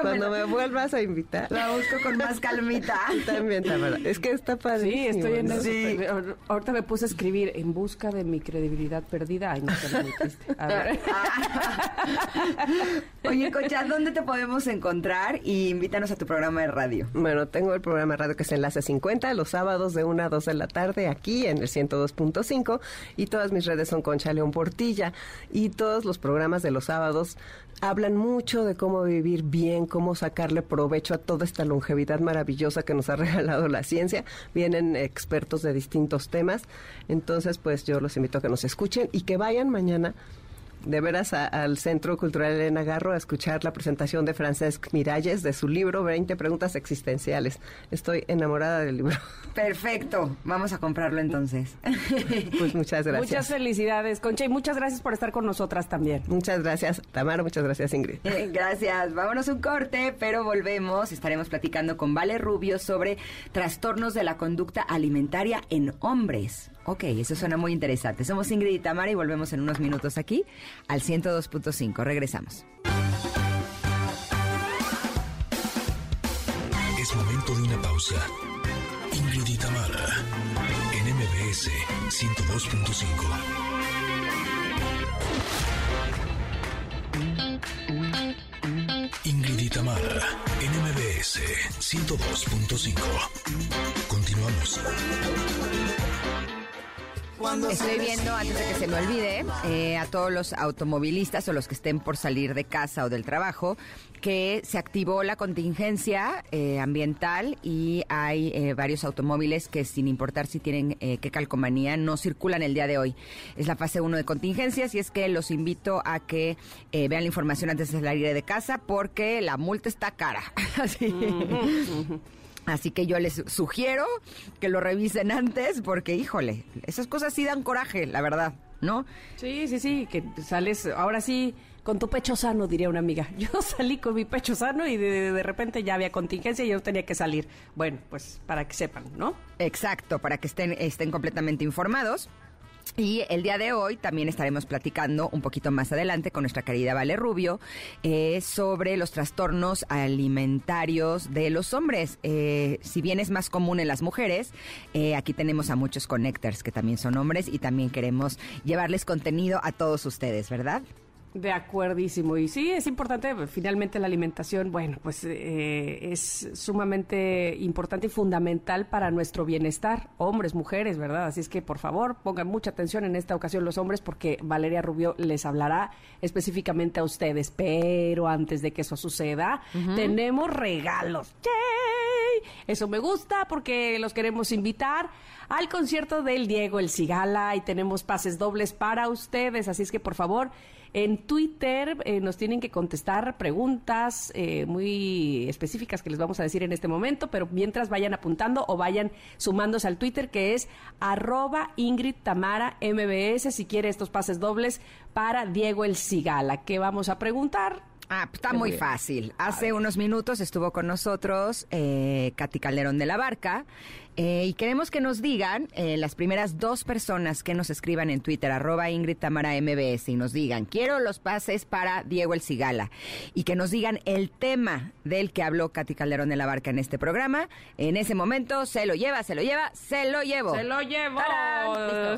cuando me vuelvas a invitar. La busco con más calmita. También, Tamara. Es que está padre. Sí, estoy en eso. Ahorita me puse a escribir en busca de mi credibilidad perdida. Ay, no, está muy triste. A ver. Oye, Cocha, ¿dónde te podemos encontrar? Y invítanos a tu programa de radio. Bueno, tengo el programa de radio que es Enlace 50, los sábados de 1 a 2 de la tarde, aquí en el 102.5. Y todas mis redes son Concha León Y todos los programas de los sábados hablan mucho de cómo vivir bien, cómo sacarle provecho a toda esta longevidad maravillosa que nos ha regalado la ciencia. Vienen expertos de distintos temas. Entonces, pues yo los invito a que nos escuchen y que vayan mañana de veras al Centro Cultural Elena Garro a escuchar la presentación de Francesc Miralles de su libro 20 preguntas existenciales. Estoy enamorada del libro. Perfecto, vamos a comprarlo entonces. Pues muchas gracias. Muchas felicidades, Concha, y muchas gracias por estar con nosotras también. Muchas gracias, Tamara, muchas gracias, Ingrid. gracias, vámonos un corte, pero volvemos. Estaremos platicando con Vale Rubio sobre trastornos de la conducta alimentaria en hombres. Ok, eso suena muy interesante. Somos Ingrid y y volvemos en unos minutos aquí al 102.5. Regresamos. Es momento de una pausa. Ingrid y en MBS 102.5. Ingrid y Tamara en MBS 102.5. Continuamos. Estoy viendo, antes de que se me olvide, eh, a todos los automovilistas o los que estén por salir de casa o del trabajo, que se activó la contingencia eh, ambiental y hay eh, varios automóviles que sin importar si tienen qué calcomanía no circulan el día de hoy. Es la fase 1 de contingencias y es que los invito a que vean la información antes de salir de casa porque la multa está cara. Así. Así que yo les sugiero que lo revisen antes porque, híjole, esas cosas sí dan coraje, la verdad. ¿no? Sí, sí, sí, que sales, ahora sí, con tu pecho sano, diría una amiga. Yo salí con mi pecho sano y de, de repente ya había contingencia y yo tenía que salir. Bueno, pues para que sepan, ¿no? Exacto, para que estén, estén completamente informados. Y el día de hoy también estaremos platicando un poquito más adelante con nuestra querida Vale Rubio eh, sobre los trastornos alimentarios de los hombres. Eh, si bien es más común en las mujeres, eh, aquí tenemos a muchos connectors que también son hombres y también queremos llevarles contenido a todos ustedes, ¿verdad? De acuerdísimo. Y sí, es importante, finalmente la alimentación, bueno, pues eh, es sumamente importante y fundamental para nuestro bienestar, hombres, mujeres, ¿verdad? Así es que, por favor, pongan mucha atención en esta ocasión los hombres porque Valeria Rubio les hablará específicamente a ustedes. Pero antes de que eso suceda, tenemos regalos. ¡Yay! Eso me gusta porque los queremos invitar al concierto del Diego El Cigala y tenemos pases dobles para ustedes. Así es que, por favor, en Twitter eh, nos tienen que contestar preguntas eh, muy específicas que les vamos a decir en este momento, pero mientras vayan apuntando o vayan sumándose al Twitter que es arroba Ingrid Tamara MBS si quiere estos pases dobles para Diego El Cigala. ¿Qué vamos a preguntar? Ah, pues está muy fácil. Hace unos minutos estuvo con nosotros eh, Katy Calderón de la Barca eh, y queremos que nos digan eh, las primeras dos personas que nos escriban en Twitter, arroba Ingrid Tamara MBS, y nos digan, quiero los pases para Diego El Cigala. Y que nos digan el tema del que habló Katy Calderón de la Barca en este programa. En ese momento, se lo lleva, se lo lleva, se lo llevo. Se lo llevo.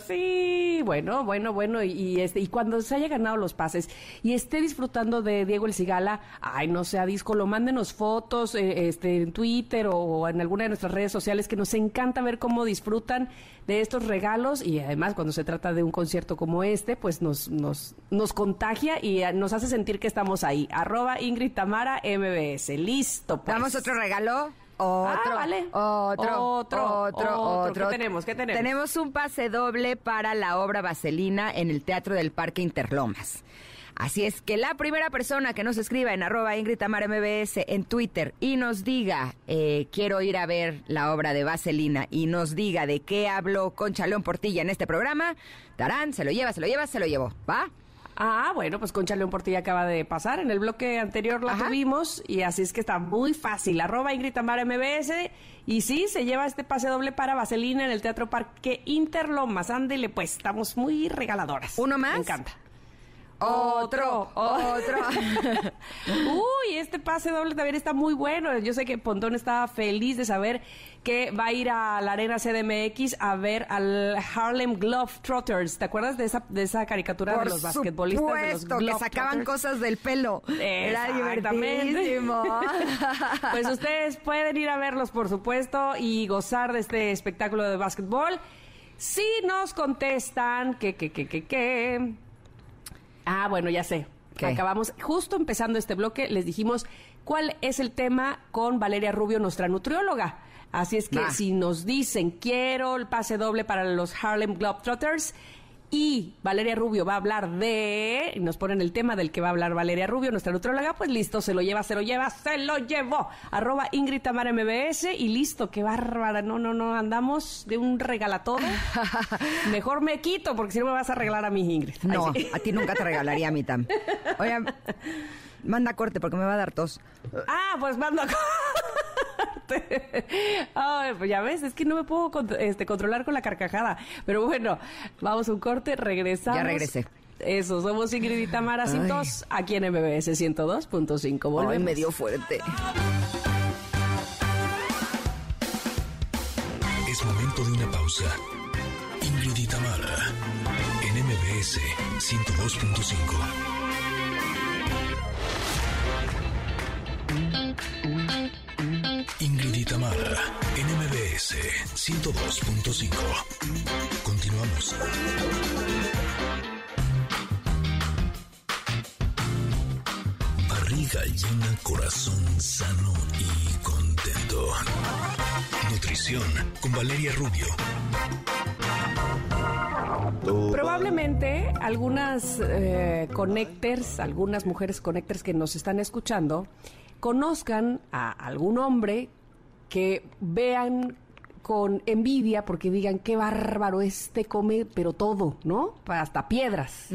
Sí, bueno, bueno, bueno. Y, este, y cuando se haya ganado los pases y esté disfrutando de Diego El Cigala, ay, no sea disco, lo mándenos fotos eh, este, en Twitter o en alguna de nuestras redes sociales que nos encanta ver cómo disfrutan de estos regalos y además cuando se trata de un concierto como este, pues nos, nos, nos contagia y eh, nos hace sentir que estamos ahí. Arroba Ingrid Tamara MBS. Listo. Pues. ¿Damos otro regalo? Otro, ah, vale. otro, otro, otro, otro. ¿Qué tenemos? ¿Qué tenemos? Tenemos un pase doble para la obra Vaselina en el Teatro del Parque Interlomas. Así es que la primera persona que nos escriba en arroba Ingrid MBS en Twitter y nos diga, eh, quiero ir a ver la obra de Vaselina y nos diga de qué habló Concha León Portilla en este programa, Tarán, se lo lleva, se lo lleva, se lo llevó, ¿va? Ah, bueno, pues Concha León Portilla acaba de pasar. En el bloque anterior la tuvimos y así es que está muy fácil. Arroba Ingrid Tamara MBS y sí, se lleva este pase doble para Vaselina en el Teatro Parque Interlomas. Ándele, pues, estamos muy regaladoras. ¿Uno más? Me encanta. Otro, otro. Uy, este pase doble también está muy bueno. Yo sé que Pontón estaba feliz de saber que va a ir a la Arena CDMX a ver al Harlem Globetrotters. ¿Te acuerdas de esa, de esa caricatura de los basquetbolistas de los que sacaban cosas del pelo. Era divertidísimo. pues ustedes pueden ir a verlos, por supuesto, y gozar de este espectáculo de básquetbol. Si nos contestan que, que, que, que, que Ah, bueno, ya sé. Acabamos, justo empezando este bloque, les dijimos cuál es el tema con Valeria Rubio, nuestra nutrióloga. Así es que si nos dicen, quiero el pase doble para los Harlem Globetrotters, y Valeria Rubio va a hablar de, nos ponen el tema del que va a hablar Valeria Rubio, nuestra nutróloga, pues listo, se lo lleva, se lo lleva, se lo llevó. Arroba Ingrid Tamara MBS y listo, qué bárbara, no, no, no, andamos de un regalatodo. Mejor me quito porque si no me vas a regalar a mí, Ingrid. no, a ti nunca te regalaría a mí, Tam. Oye, manda corte porque me va a dar tos. Ah, pues manda corte. Ay, pues ya ves, es que no me puedo este, controlar con la carcajada. Pero bueno, vamos a un corte, regresamos. Ya regresé. Eso, somos Ingrid y Tamara aquí en MBS 102.5. Ay, me dio fuerte. Es momento de una pausa. Ingrid y Tamara en MBS 102.5. Ingrid Tamara, NMBS 102.5. Continuamos. Barriga llena, corazón sano y contento. Nutrición con Valeria Rubio. Probablemente algunas eh, connectors, algunas mujeres connectors que nos están escuchando, conozcan a algún hombre que vean con envidia porque digan qué bárbaro este come pero todo no hasta piedras.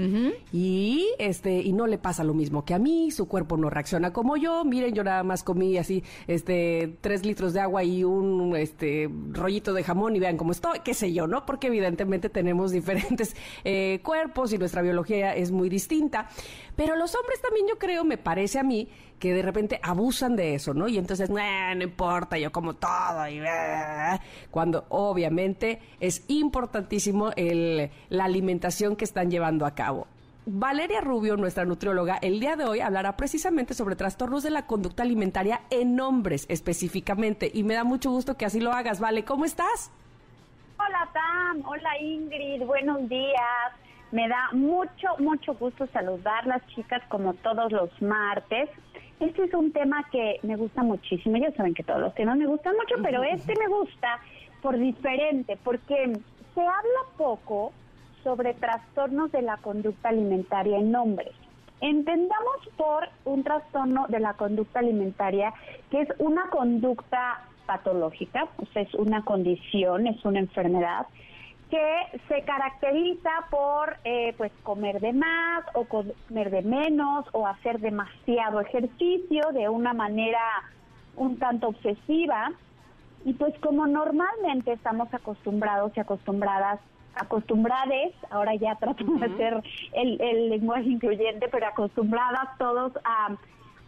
Y este y no le pasa lo mismo que a mí su cuerpo no reacciona como yo. Miren yo nada más comí así este tres litros de agua y un este rollito de jamón y vean cómo estoy qué sé yo no porque evidentemente tenemos diferentes eh, cuerpos y nuestra biología es muy distinta. Pero los hombres también yo creo me parece a mí que de repente abusan de eso, ¿no? Y entonces, no importa, yo como todo, y, cuando obviamente es importantísimo el, la alimentación que están llevando a cabo. Valeria Rubio, nuestra nutrióloga, el día de hoy hablará precisamente sobre trastornos de la conducta alimentaria en hombres específicamente. Y me da mucho gusto que así lo hagas. Vale, ¿cómo estás? Hola, Tam. Hola, Ingrid. Buenos días. Me da mucho, mucho gusto saludar las chicas como todos los martes. Este es un tema que me gusta muchísimo. Ya saben que todos los temas me gustan mucho, pero este me gusta por diferente, porque se habla poco sobre trastornos de la conducta alimentaria en hombres. Entendamos por un trastorno de la conducta alimentaria que es una conducta patológica, o sea, es una condición, es una enfermedad que se caracteriza por eh, pues comer de más o comer de menos o hacer demasiado ejercicio de una manera un tanto obsesiva. Y pues como normalmente estamos acostumbrados y acostumbradas acostumbrades, ahora ya trato de hacer el, el lenguaje incluyente, pero acostumbradas todos a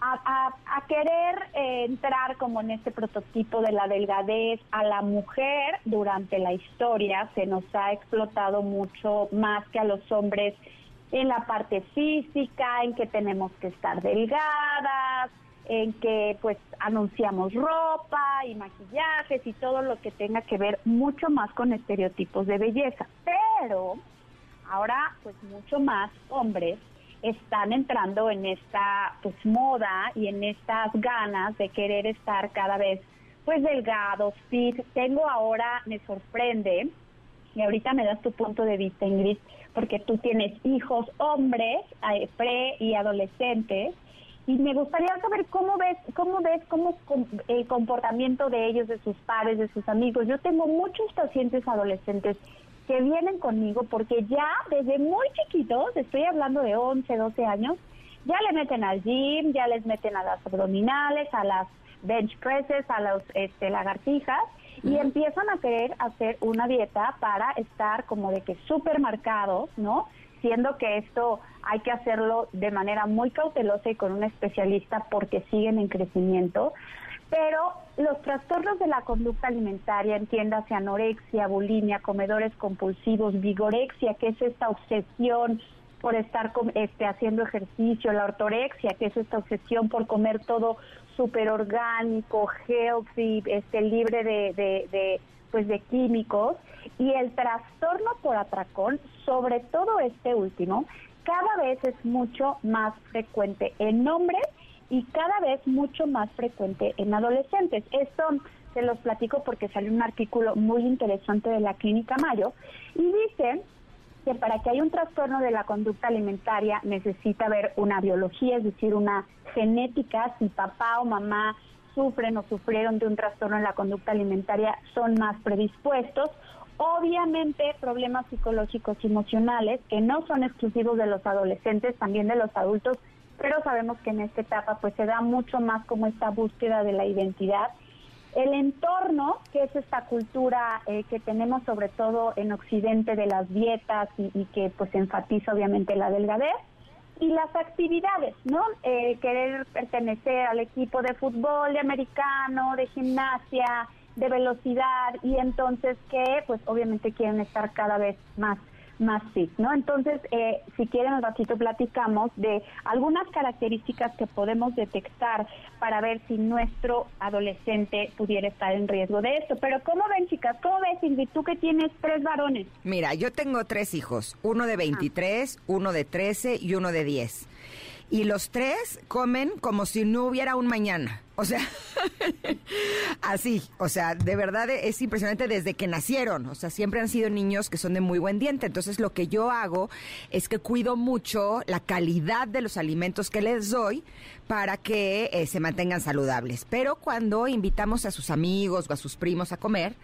a, querer eh, entrar como en este prototipo de la delgadez a la mujer durante la historia se nos ha explotado mucho más que a los hombres en la parte física, en que tenemos que estar delgadas, en que pues anunciamos ropa y maquillajes y todo lo que tenga que ver mucho más con estereotipos de belleza. Pero ahora pues mucho más hombres están entrando en esta pues moda y en estas ganas de querer estar cada vez pues delgados, fit. Tengo ahora, me sorprende, y ahorita me das tu punto de vista, Ingrid, porque tú tienes hijos hombres, eh, pre y adolescentes, y me gustaría saber cómo ves, cómo ves cómo el comportamiento de ellos, de sus padres, de sus amigos. Yo tengo muchos pacientes adolescentes que vienen conmigo porque ya desde muy chiquitos, estoy hablando de 11, 12 años, ya le meten al gym, ya les meten a las abdominales, a las bench presses, a las este, lagartijas y empiezan a querer hacer una dieta para estar como de que súper marcados, ¿no? Siendo que esto hay que hacerlo de manera muy cautelosa y con un especialista porque siguen en crecimiento. Pero los trastornos de la conducta alimentaria, entiéndase anorexia, bulimia, comedores compulsivos, vigorexia, que es esta obsesión por estar este, haciendo ejercicio, la ortorexia, que es esta obsesión por comer todo súper orgánico, healthy, este, libre de, de, de, pues de químicos, y el trastorno por atracón, sobre todo este último, cada vez es mucho más frecuente en hombres y cada vez mucho más frecuente en adolescentes. Esto se los platico porque salió un artículo muy interesante de la Clínica Mayo y dice que para que haya un trastorno de la conducta alimentaria necesita haber una biología, es decir, una genética, si papá o mamá sufren o sufrieron de un trastorno en la conducta alimentaria, son más predispuestos. Obviamente problemas psicológicos y emocionales que no son exclusivos de los adolescentes, también de los adultos, pero sabemos que en esta etapa pues se da mucho más como esta búsqueda de la identidad. El entorno, que es esta cultura eh, que tenemos sobre todo en Occidente de las dietas y, que pues enfatiza obviamente la delgadez, y las actividades, ¿no? Eh, querer pertenecer al equipo de fútbol, de americano, de gimnasia, de velocidad, y entonces que pues obviamente quieren estar cada vez más más fit, ¿no? Entonces, eh, si quieren, un ratito platicamos de algunas características que podemos detectar para ver si nuestro adolescente pudiera estar en riesgo de esto. Pero, ¿cómo ven, chicas? ¿Cómo ves, Ingrid? Tú que tienes tres varones. Mira, yo tengo tres hijos, uno de 23, uno de 13 y uno de 10 y los tres comen como si no hubiera un mañana. O sea, así, o sea, de verdad es impresionante desde que nacieron. O sea, siempre han sido niños que son de muy buen diente. Entonces, lo que yo hago es que cuido mucho la calidad de los alimentos que les doy para que eh, se mantengan saludables. Pero cuando invitamos a sus amigos o a sus primos a comer,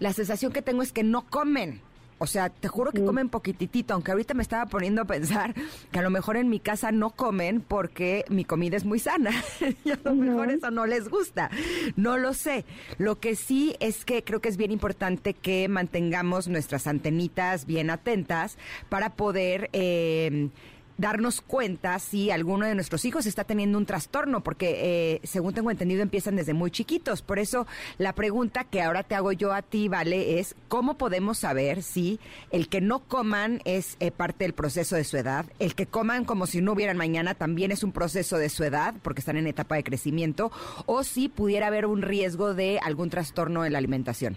la sensación que tengo es que no comen. O sea, te juro que comen poquitito, aunque ahorita me estaba poniendo a pensar que a lo mejor en mi casa no comen porque mi comida es muy sana y a lo mejor eso no les gusta. No lo sé. Lo que sí es que creo que es bien importante que mantengamos nuestras antenitas bien atentas para poder... Eh, darnos cuenta si alguno de nuestros hijos está teniendo un trastorno, porque eh, según tengo entendido empiezan desde muy chiquitos. Por eso la pregunta que ahora te hago yo a ti, Vale, es ¿cómo podemos saber si el que no coman es eh, parte del proceso de su edad? El que coman como si no hubieran mañana también es un proceso de su edad, porque están en etapa de crecimiento, o si pudiera haber un riesgo de algún trastorno en la alimentación.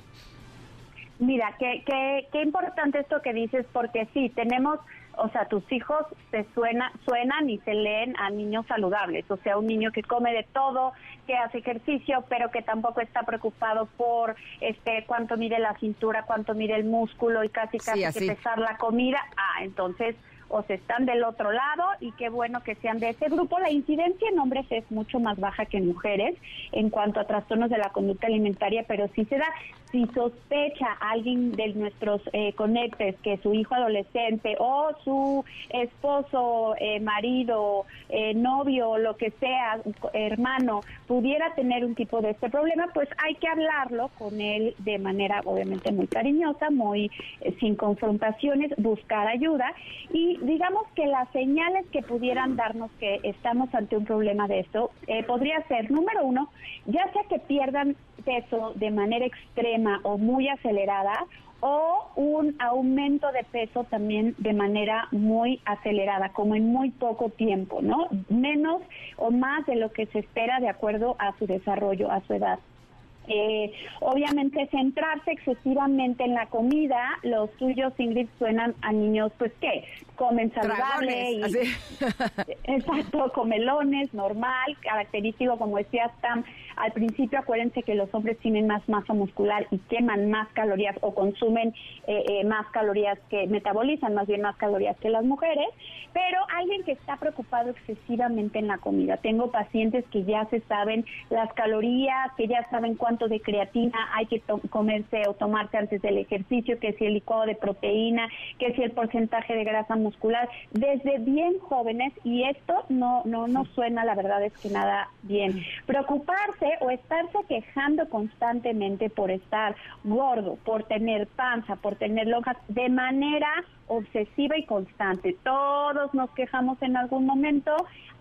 Mira, qué, qué, qué importante esto que dices, porque sí, tenemos o sea, tus hijos se suena, suenan y se leen a niños saludables, o sea, un niño que come de todo, que hace ejercicio, pero que tampoco está preocupado por este cuánto mide la cintura, cuánto mide el músculo y casi casi que pesar la comida. Ah, entonces o se están del otro lado y qué bueno que sean de ese grupo. La incidencia en hombres es mucho más baja que en mujeres en cuanto a trastornos de la conducta alimentaria, pero sí se da. Si sospecha alguien de nuestros eh, conectes que su hijo adolescente o su esposo, eh, marido, eh, novio, lo que sea, hermano, pudiera tener un tipo de este problema, pues hay que hablarlo con él de manera obviamente muy cariñosa, muy eh, sin confrontaciones, buscar ayuda. Y digamos que las señales que pudieran darnos que estamos ante un problema de esto eh, podría ser, número uno, ya sea que pierdan peso de manera extrema o muy acelerada, o un aumento de peso también de manera muy acelerada, como en muy poco tiempo, ¿no? Menos o más de lo que se espera de acuerdo a su desarrollo, a su edad. Eh, obviamente centrarse excesivamente en la comida, los tuyos Ingrid suenan a niños pues qué, comen saludable y exacto, comelones, normal, característico como decía Tam, al principio acuérdense que los hombres tienen más masa muscular y queman más calorías o consumen eh, eh, más calorías que metabolizan más bien más calorías que las mujeres, pero alguien que está preocupado excesivamente en la comida. Tengo pacientes que ya se saben las calorías, que ya saben cuánto de creatina hay que comerse o tomarse antes del ejercicio, que si el licuado de proteína, que si el porcentaje de grasa muscular, desde bien jóvenes y esto no no no suena la verdad es que nada bien. Preocuparse o estarse quejando constantemente por estar gordo, por tener panza, por tener lonjas, de manera obsesiva y constante. Todos nos quejamos en algún momento,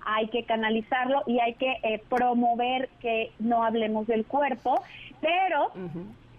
hay que canalizarlo y hay que eh, promover que no hablemos del cuerpo, pero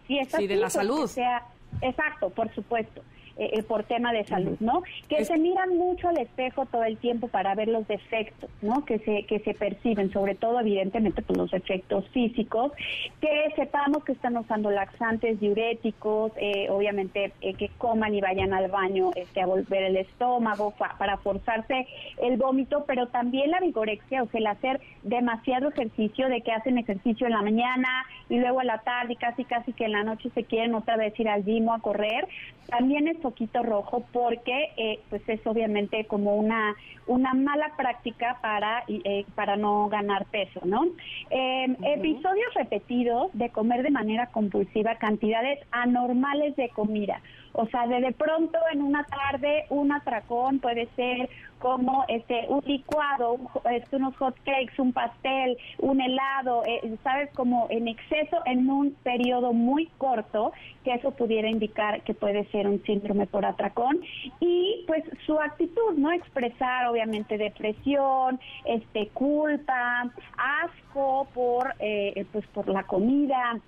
si es así, de la pues, salud. Sea, exacto, por supuesto. Eh, eh, por tema de salud, ¿no? Que se miran mucho al espejo todo el tiempo para ver los defectos, ¿no? Que se, que se perciben, sobre todo evidentemente por los efectos físicos, que sepamos que están usando laxantes, diuréticos, eh, obviamente que coman y vayan al baño este, a volver el estómago para forzarse el vómito, pero también la vigorexia, o sea, el hacer demasiado ejercicio, de que hacen ejercicio en la mañana y luego a la tarde y casi casi que en la noche se quieren otra vez ir al gym o a correr, también es poquito rojo porque eh, pues es obviamente como una una mala práctica para eh, para no ganar peso no em, episodios repetidos de comer de manera compulsiva cantidades anormales de comida o sea, de, de pronto en una tarde un atracón puede ser como este un licuado, este, unos hot cakes, un pastel, un helado, eh, sabes, como en exceso en un periodo muy corto, que eso pudiera indicar que puede ser un síndrome por atracón y pues su actitud, ¿no? Expresar obviamente depresión, este culpa, asco por eh, pues por la comida,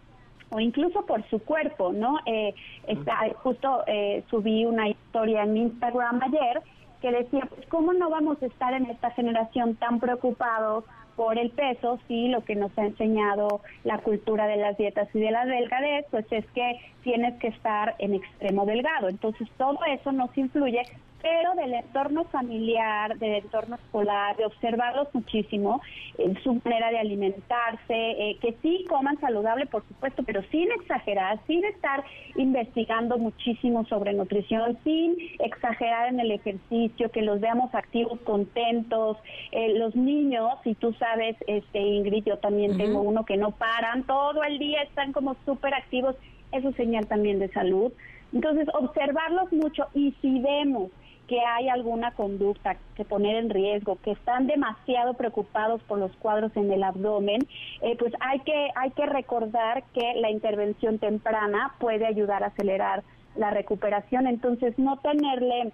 o incluso por su cuerpo, ¿no? Eh, está, justo eh, subí una historia en Instagram ayer que decía, pues, ¿cómo no vamos a estar en esta generación tan preocupados por el peso si lo que nos ha enseñado la cultura de las dietas y de la delgadez, pues es que tienes que estar en extremo delgado. Entonces, todo eso nos influye pero del entorno familiar, del entorno escolar, de observarlos muchísimo, en su manera de alimentarse, eh, que sí coman saludable, por supuesto, pero sin exagerar, sin estar investigando muchísimo sobre nutrición, sin exagerar en el ejercicio, que los veamos activos, contentos. Eh, los niños, si tú sabes, este Ingrid, yo también tengo uno que no paran, todo el día están como súper activos eso es señal también de salud. Entonces, observarlos mucho y si vemos que hay alguna conducta que poner en riesgo, que están demasiado preocupados por los cuadros en el abdomen, eh, pues hay que, hay que recordar que la intervención temprana puede ayudar a acelerar la recuperación. Entonces, no tenerle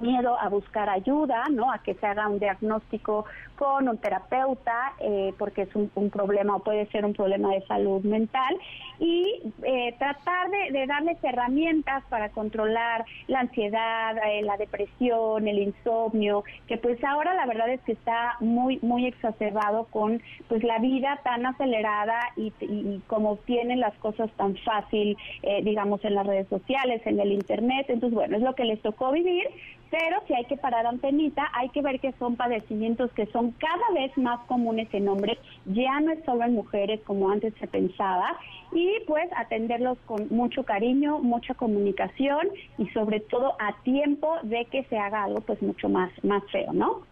miedo a buscar ayuda, ¿no? A que se haga un diagnóstico con un terapeuta, eh, porque es un, problema o puede ser un problema de salud mental, y eh, tratar de, darles herramientas para controlar la ansiedad, eh, la depresión, el insomnio, que pues ahora la verdad es que está muy, muy exacerbado con pues la vida tan acelerada y, y, como tienen las cosas tan fácil, digamos, en las redes sociales, en el internet, entonces bueno, es lo que les tocó vivir, pero si hay que parar antenita, hay que ver que son padecimientos que son cada vez más comunes en hombres, ya no es solo en mujeres como antes se pensaba, y pues atenderlos con mucho cariño, mucha comunicación y sobre todo a tiempo de que se haga algo pues mucho más, más feo, ¿no?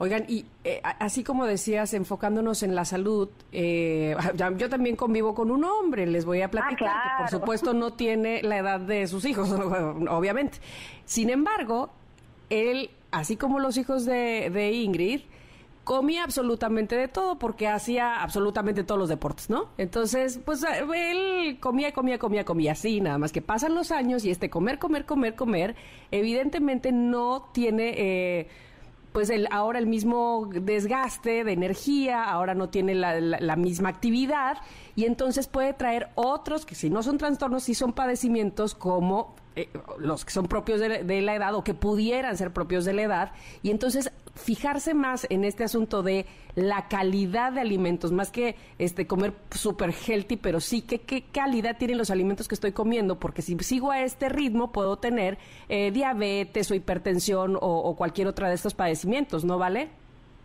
Oigan, y eh, así como decías, enfocándonos en la salud, eh, yo también convivo con un hombre, les voy a ah, platicar, que por supuesto no tiene la edad de sus hijos, obviamente. Sin embargo, él, así como los hijos de, Ingrid, comía absolutamente de todo porque hacía absolutamente todos los deportes, ¿no? Entonces, pues él comía, comía, comía, comía así, nada más que pasan los años y este comer, comer, comer, comer, evidentemente no tiene... Eh, pues el, ahora el mismo desgaste de energía, ahora no tiene la, misma actividad y entonces puede traer otros que si no son trastornos, sí son padecimientos como eh, los que son propios de, la edad o que pudieran ser propios de la edad y entonces fijarse más en este asunto de la calidad de alimentos, más que este comer super healthy, pero sí que qué calidad tienen los alimentos que estoy comiendo, porque si sigo a este ritmo puedo tener eh, diabetes o hipertensión o, o cualquier otra de estos padecimientos, ¿no vale?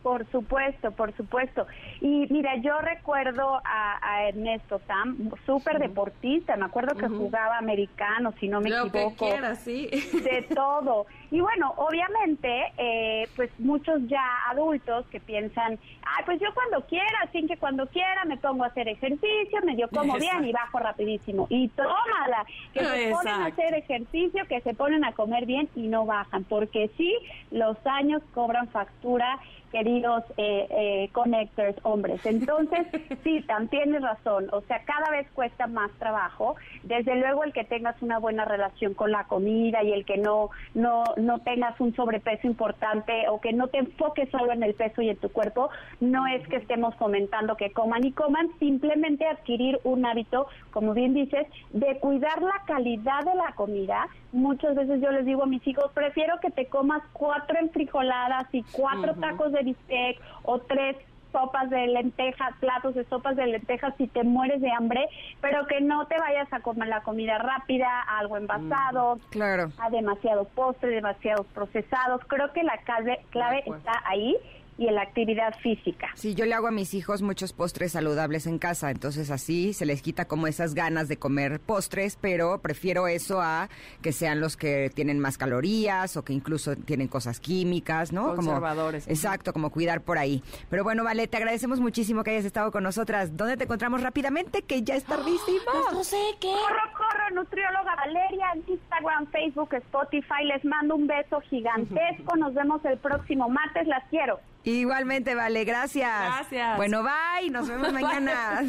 Por supuesto, por supuesto. Y mira, yo recuerdo a, Ernesto Sam, súper deportista, me acuerdo que jugaba americano, si no me equivoco. sí. De todo. Y bueno, obviamente, eh, pues muchos ya adultos que piensan, ay, pues yo cuando quiera, sin que cuando quiera me pongo a hacer ejercicio, me dio como bien y bajo rapidísimo. Y tómala, que se ponen a hacer ejercicio, que se ponen a comer bien y no bajan, porque sí, los años cobran factura queridos eh, eh, connectors hombres. Entonces, sí, también tienes razón. O sea, cada vez cuesta más trabajo. Desde luego el que tengas una buena relación con la comida y el que no, no, no tengas un sobrepeso importante o que no te enfoques solo en el peso y en tu cuerpo, no es que estemos fomentando que coman y coman, simplemente adquirir un hábito, como bien dices, de cuidar la calidad de la comida. Muchas veces yo les digo a mis hijos, prefiero que te comas cuatro enfrijoladas y cuatro tacos de bistec o tres sopas de lentejas, platos de sopas de lentejas si te mueres de hambre, pero que no te vayas a comer la comida rápida, algo envasado, claro. a demasiado postre, demasiados procesados. Creo que la clave, clave está ahí y en la actividad física. Sí, yo le hago a mis hijos muchos postres saludables en casa, entonces así se les quita como esas ganas de comer postres, pero prefiero eso a que sean los que tienen más calorías o que incluso tienen cosas químicas, ¿no? Conservadores. exacto, como cuidar por ahí. Pero bueno, Vale, te agradecemos muchísimo que hayas estado con nosotras. ¿Dónde te encontramos rápidamente? Que ya es tardísimo. No sé qué. Corro, corro, nutrióloga Valeria en Instagram, Facebook, Spotify. Les mando un beso gigantesco. Nos vemos el próximo martes. Las quiero. Igualmente, vale, gracias. Gracias. Bueno, bye, nos vemos mañana.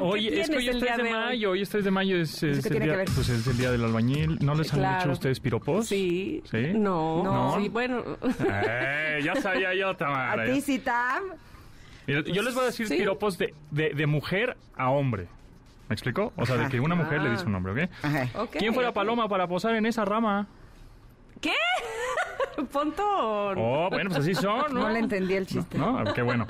Oye, es que hoy es 3 de, mayo, hoy es 3 de mayo, es, el, día, pues es el día del albañil. ¿No les han dicho ustedes piropos? Sí. ¿Sí? No, no. Sí, bueno. Eh, ya sabía yo, Tamara. ¿A ti sí, Tam? yo les voy a decir piropos de, de, de mujer a hombre. ¿Me explico? O sea, de que una mujer le dice un hombre, ¿ok? Ajá. okay ¿Quién fue la paloma para posar en esa rama? ¿Qué? Pontón. Oh, bueno, pues así son, ¿no? No le entendí el chiste. No, qué bueno.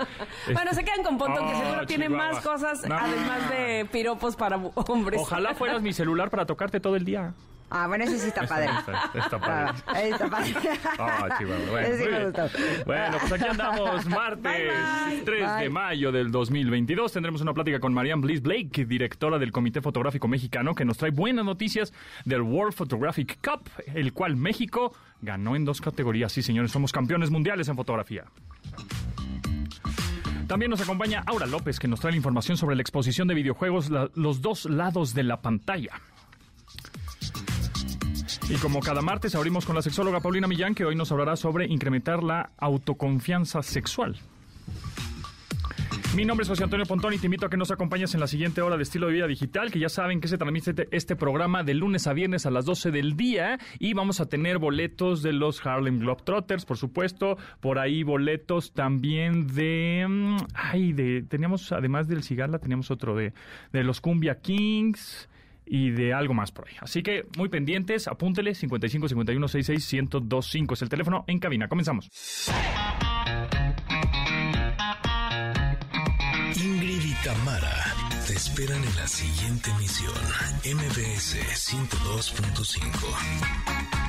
Bueno, se quedan con Pontón, que oh, seguro tiene más cosas, además de piropos para hombres. Ojalá fueras mi celular para tocarte todo el día. Ah, bueno, ese sí está padre. Está, padre. Ah, está padre. Ah, chihuahua. Bueno, bueno, pues aquí andamos, martes 3 de mayo del 2022. Tendremos una plática con Marianne Bliss Blake, directora del Comité Fotográfico Mexicano, que nos trae buenas noticias del World Photographic Cup, el cual México ganó en dos categorías. Sí, señores, somos campeones mundiales en fotografía. También nos acompaña Aura López, que nos trae la información sobre la exposición de videojuegos Los dos lados de la pantalla. Y como cada martes abrimos con la sexóloga Paulina Millán, que hoy nos hablará sobre incrementar la autoconfianza sexual. Mi nombre es José Antonio Pontón y te invito a que nos acompañes en la siguiente hora de estilo de vida digital, que ya saben que se transmite este programa de lunes a viernes a las 12 del día. Y vamos a tener boletos de los Harlem Globetrotters, por supuesto, por ahí boletos también de mm, ay, de teníamos además del Cigala teníamos otro de de los Cumbia Kings y de algo más por ahí. Así que muy pendientes, apúntele 55 51 66 1025 es el teléfono en cabina. Comenzamos. Ingrid y Tamara te esperan en la siguiente emisión, MBS 102.5.